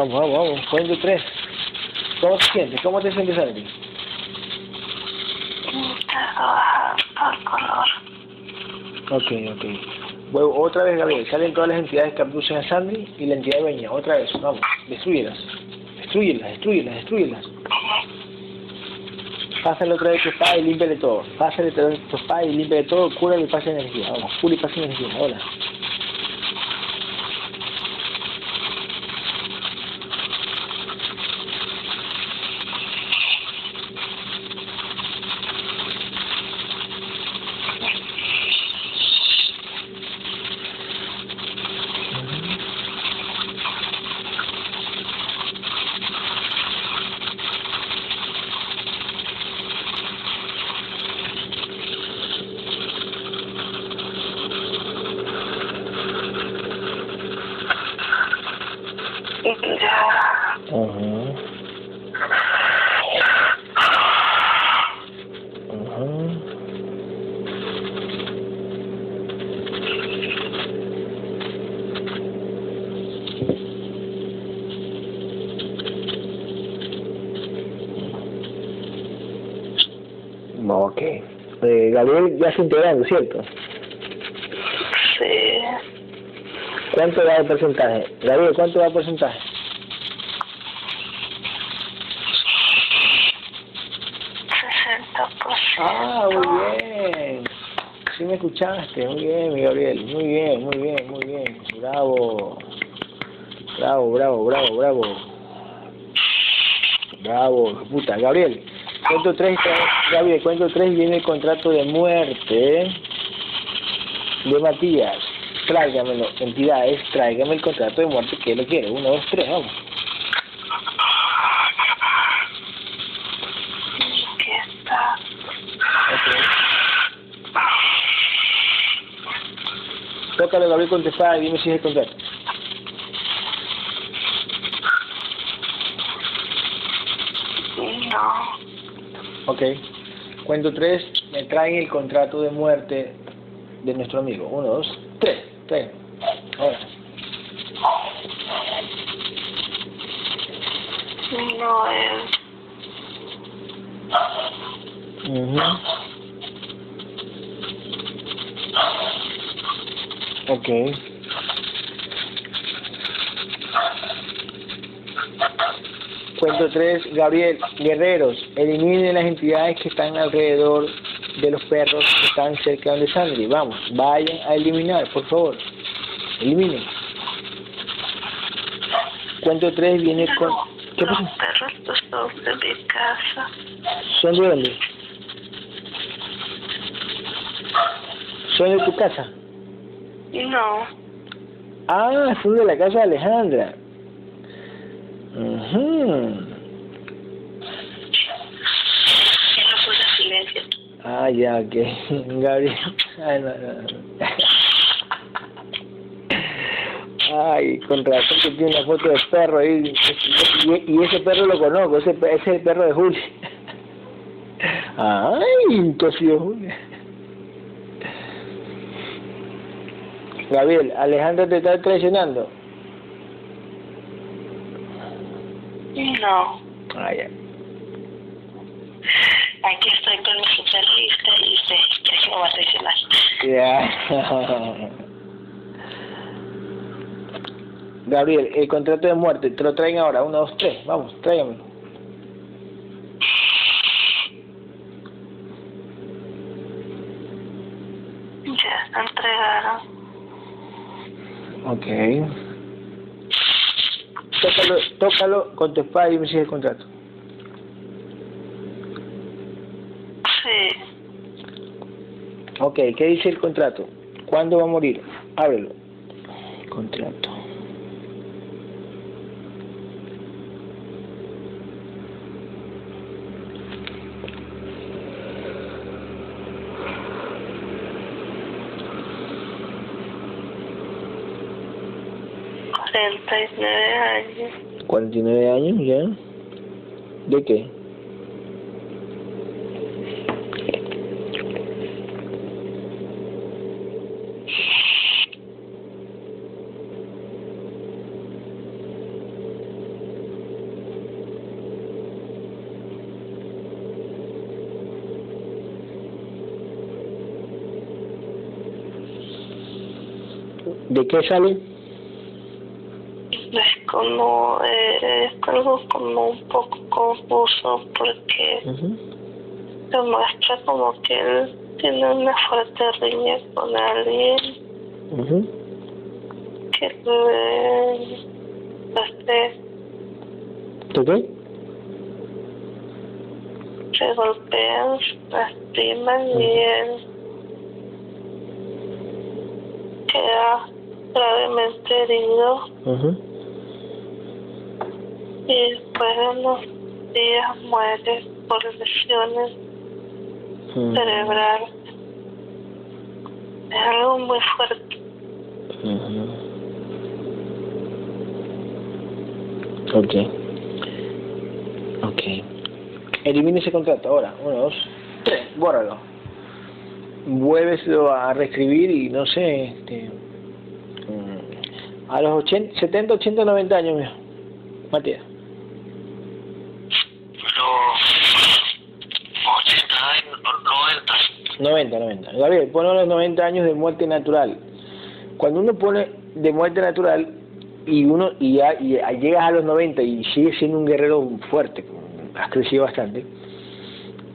Vamos, vamos, vamos. Cuento tres. ¿Cómo te sientes? ¿Cómo te sientes, bajar al color. Ok, ok. Vuelvo otra vez, Gabriel. Salen todas las entidades que abducen a Sandy y la entidad dueña. Otra vez. Vamos. Destruyelas. Destruyelas, destruyelas, destruyelas. Pásale otra vez tu espada y límpiale todo. Pásale otra vez tu espada y límpiale todo. Cúrale y pase energía. Vamos. Cura y pase energía. Hola. Ya. Ajá. Ajá. Ok. Eh, Gabriel ya se integrando, ¿cierto? Sí. ¿Cuánto da el porcentaje? Gabriel, ¿cuánto da el porcentaje? Ah, muy bien. Sí me escuchaste, muy bien, mi Gabriel, muy bien, muy bien, muy bien. Bravo. Bravo, bravo, bravo, bravo. Bravo, puta. Gabriel, cuento tres, Gabriel, cuento tres viene el contrato de muerte de Matías. Tráigamelo, entidades, tráigame el contrato de muerte que lo quiere. Uno, dos, tres, vamos. Tócale, Gabriel, contestar y dime si es el contrato. No. Ok. Cuento tres, me traen el contrato de muerte de nuestro amigo. Uno, dos, tres. Tres. Ahora. No es. Ujú. Ok. Cuento tres, Gabriel, guerreros, eliminen las entidades que están alrededor de los perros que están cerca de Sandri. Vamos, vayan a eliminar, por favor. Eliminen. Cuento tres, viene con... ¿Qué Los pasa? perros los son de mi casa. ¿Son de dónde? ¿Son de tu casa? No. Ah, son de la casa de Alejandra. Ujú. Ya no silencio. Ah, ya, ok. Gabriel. Ay, no, no, no. Ay, con razón que tiene una foto de perro ahí. Y, y ese perro lo conozco, ese, ese es el perro de Julia. Ay, tosido Julia. Gabriel, Alejandra te está traicionando. No. Ah, ya. Aquí estoy con mi superlista y sé que no va a traicionar. Ya. Gabriel, el contrato de muerte, te lo traen ahora. Uno, dos, tres. Vamos, tráigamelo. Ya se entregaron. Ok. Tócalo, tócalo con tu espada y me sigue el contrato. Sí. Ok, ¿qué dice el contrato? ¿Cuándo va a morir? Ábrelo. Contrato. Cuarenta y nueve años. 49 años ya. ¿De qué? ¿De qué sale? Es como, eh, es algo como un poco confuso porque se muestra como que él tiene una fuerte riña con alguien Ujú. que le hace, ¿De qué? se golpean, lastiman y él queda gravemente herido Ujú. y unos días muere por lesiones Ujú. cerebrales. Es algo muy fuerte. Ujú. Ok. Ok. Elimine ese contrato ahora. Uno, dos, tres. Bórralo. Vuélveselo a reescribir y no sé, este. mm, A los 80, 70, 80, 90 años, mío. Matías. Los 80 años, 90. 90, 90. Gabriel, los 90 años de muerte natural. Cuando uno pone de muerte natural y uno y ya y llegas a los 90 y sigues siendo un guerrero fuerte, has crecido bastante,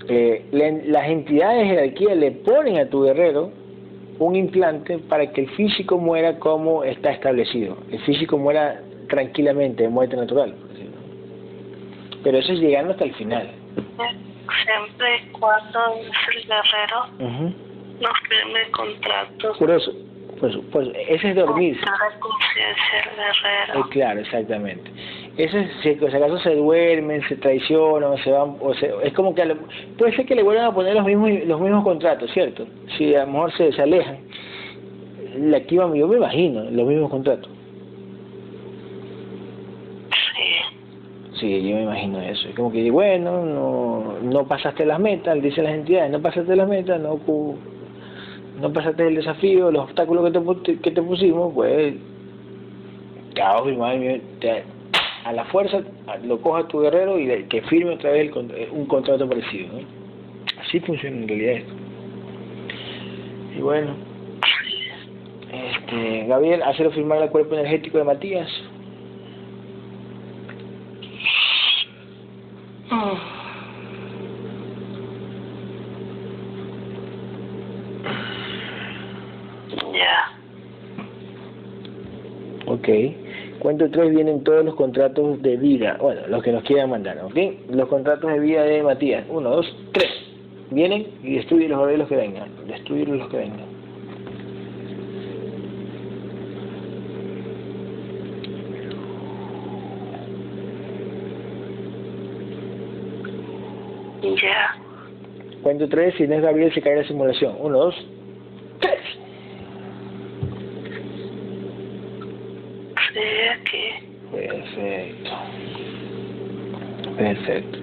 eh, las entidades de jerarquía le ponen a tu guerrero un implante para que el físico muera como está establecido. El físico muera tranquilamente, de muerte natural. Pero eso es llegando hasta el final. Siempre cuando es el guerrero no firme contrato. Por eso, pues, pues ese es dormir. Eh, claro, exactamente. Ese es, si, si acaso se duermen, se traicionan, se van, o se, es como que puede ser que le vuelvan a poner los mismos los mismos contratos, ¿cierto? Si a lo mejor se, se alejan, le activan, yo me imagino, los mismos contratos. Sí, yo me imagino eso. Es como que, bueno, no, no pasaste las metas, dicen las entidades, no pasaste las metas, no, no pasaste el desafío, los obstáculos que te, que te pusimos, pues, caos, te, a la fuerza lo coja tu guerrero y que firme otra vez un contrato parecido. Así funciona en realidad esto. Y bueno, este, Gabriel, hazlo firmar el cuerpo energético de Matías. Ya. Ok. Cuento tres vienen todos los contratos de vida. Bueno, los que nos quieran mandar, ¿ok? Los contratos de vida de Matías. Uno, dos, tres. Vienen y destruyen los modelos que vengan. Destruyen los que vengan. Ya. Cuento tres, si no es Gabriel se cae la simulación. Uno, dos, tres. Aquí. Perfecto. Perfecto.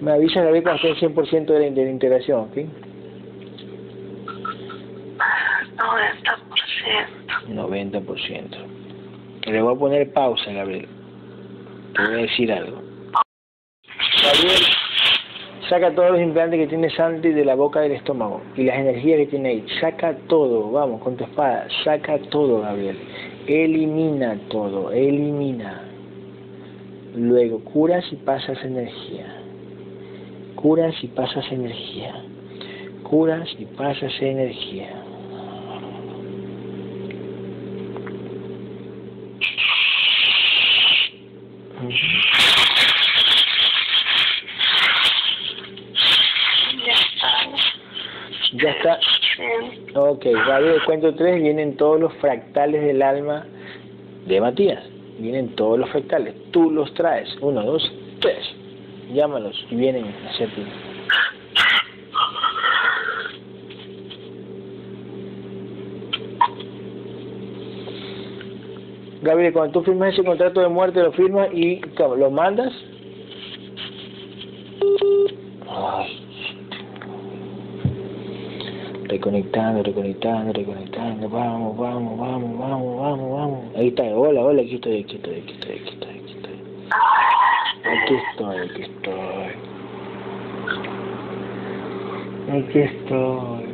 Me avisa Gabriel cuando esté el 100% de la, de la integración, ¿ok? 90%. 90%. Le voy a poner pausa, Gabriel. Te voy a decir algo. Gabriel, saca todos los implantes que tiene Santi de la boca del estómago y las energías que tiene ahí. Saca todo, vamos, con tu espada. Saca todo, Gabriel. Elimina todo, elimina. Luego curas y pasas energía. Curas y pasas energía. Curas y pasas energía. Ok, Gabriel, cuento tres, vienen todos los fractales del alma de Matías. Vienen todos los fractales. Tú los traes. Uno, dos, tres. Llámalos y vienen hacia ti. Gabriel, cuando tú firmas ese contrato de muerte, lo firmas y lo mandas. Reconectando, reconectando, reconectando. Vamos, vamos, vamos, vamos, vamos, vamos. Ahí está. Hola, hola, aquí estoy, aquí estoy, aquí estoy, aquí estoy, aquí estoy. Aquí estoy, aquí estoy. Aquí estoy.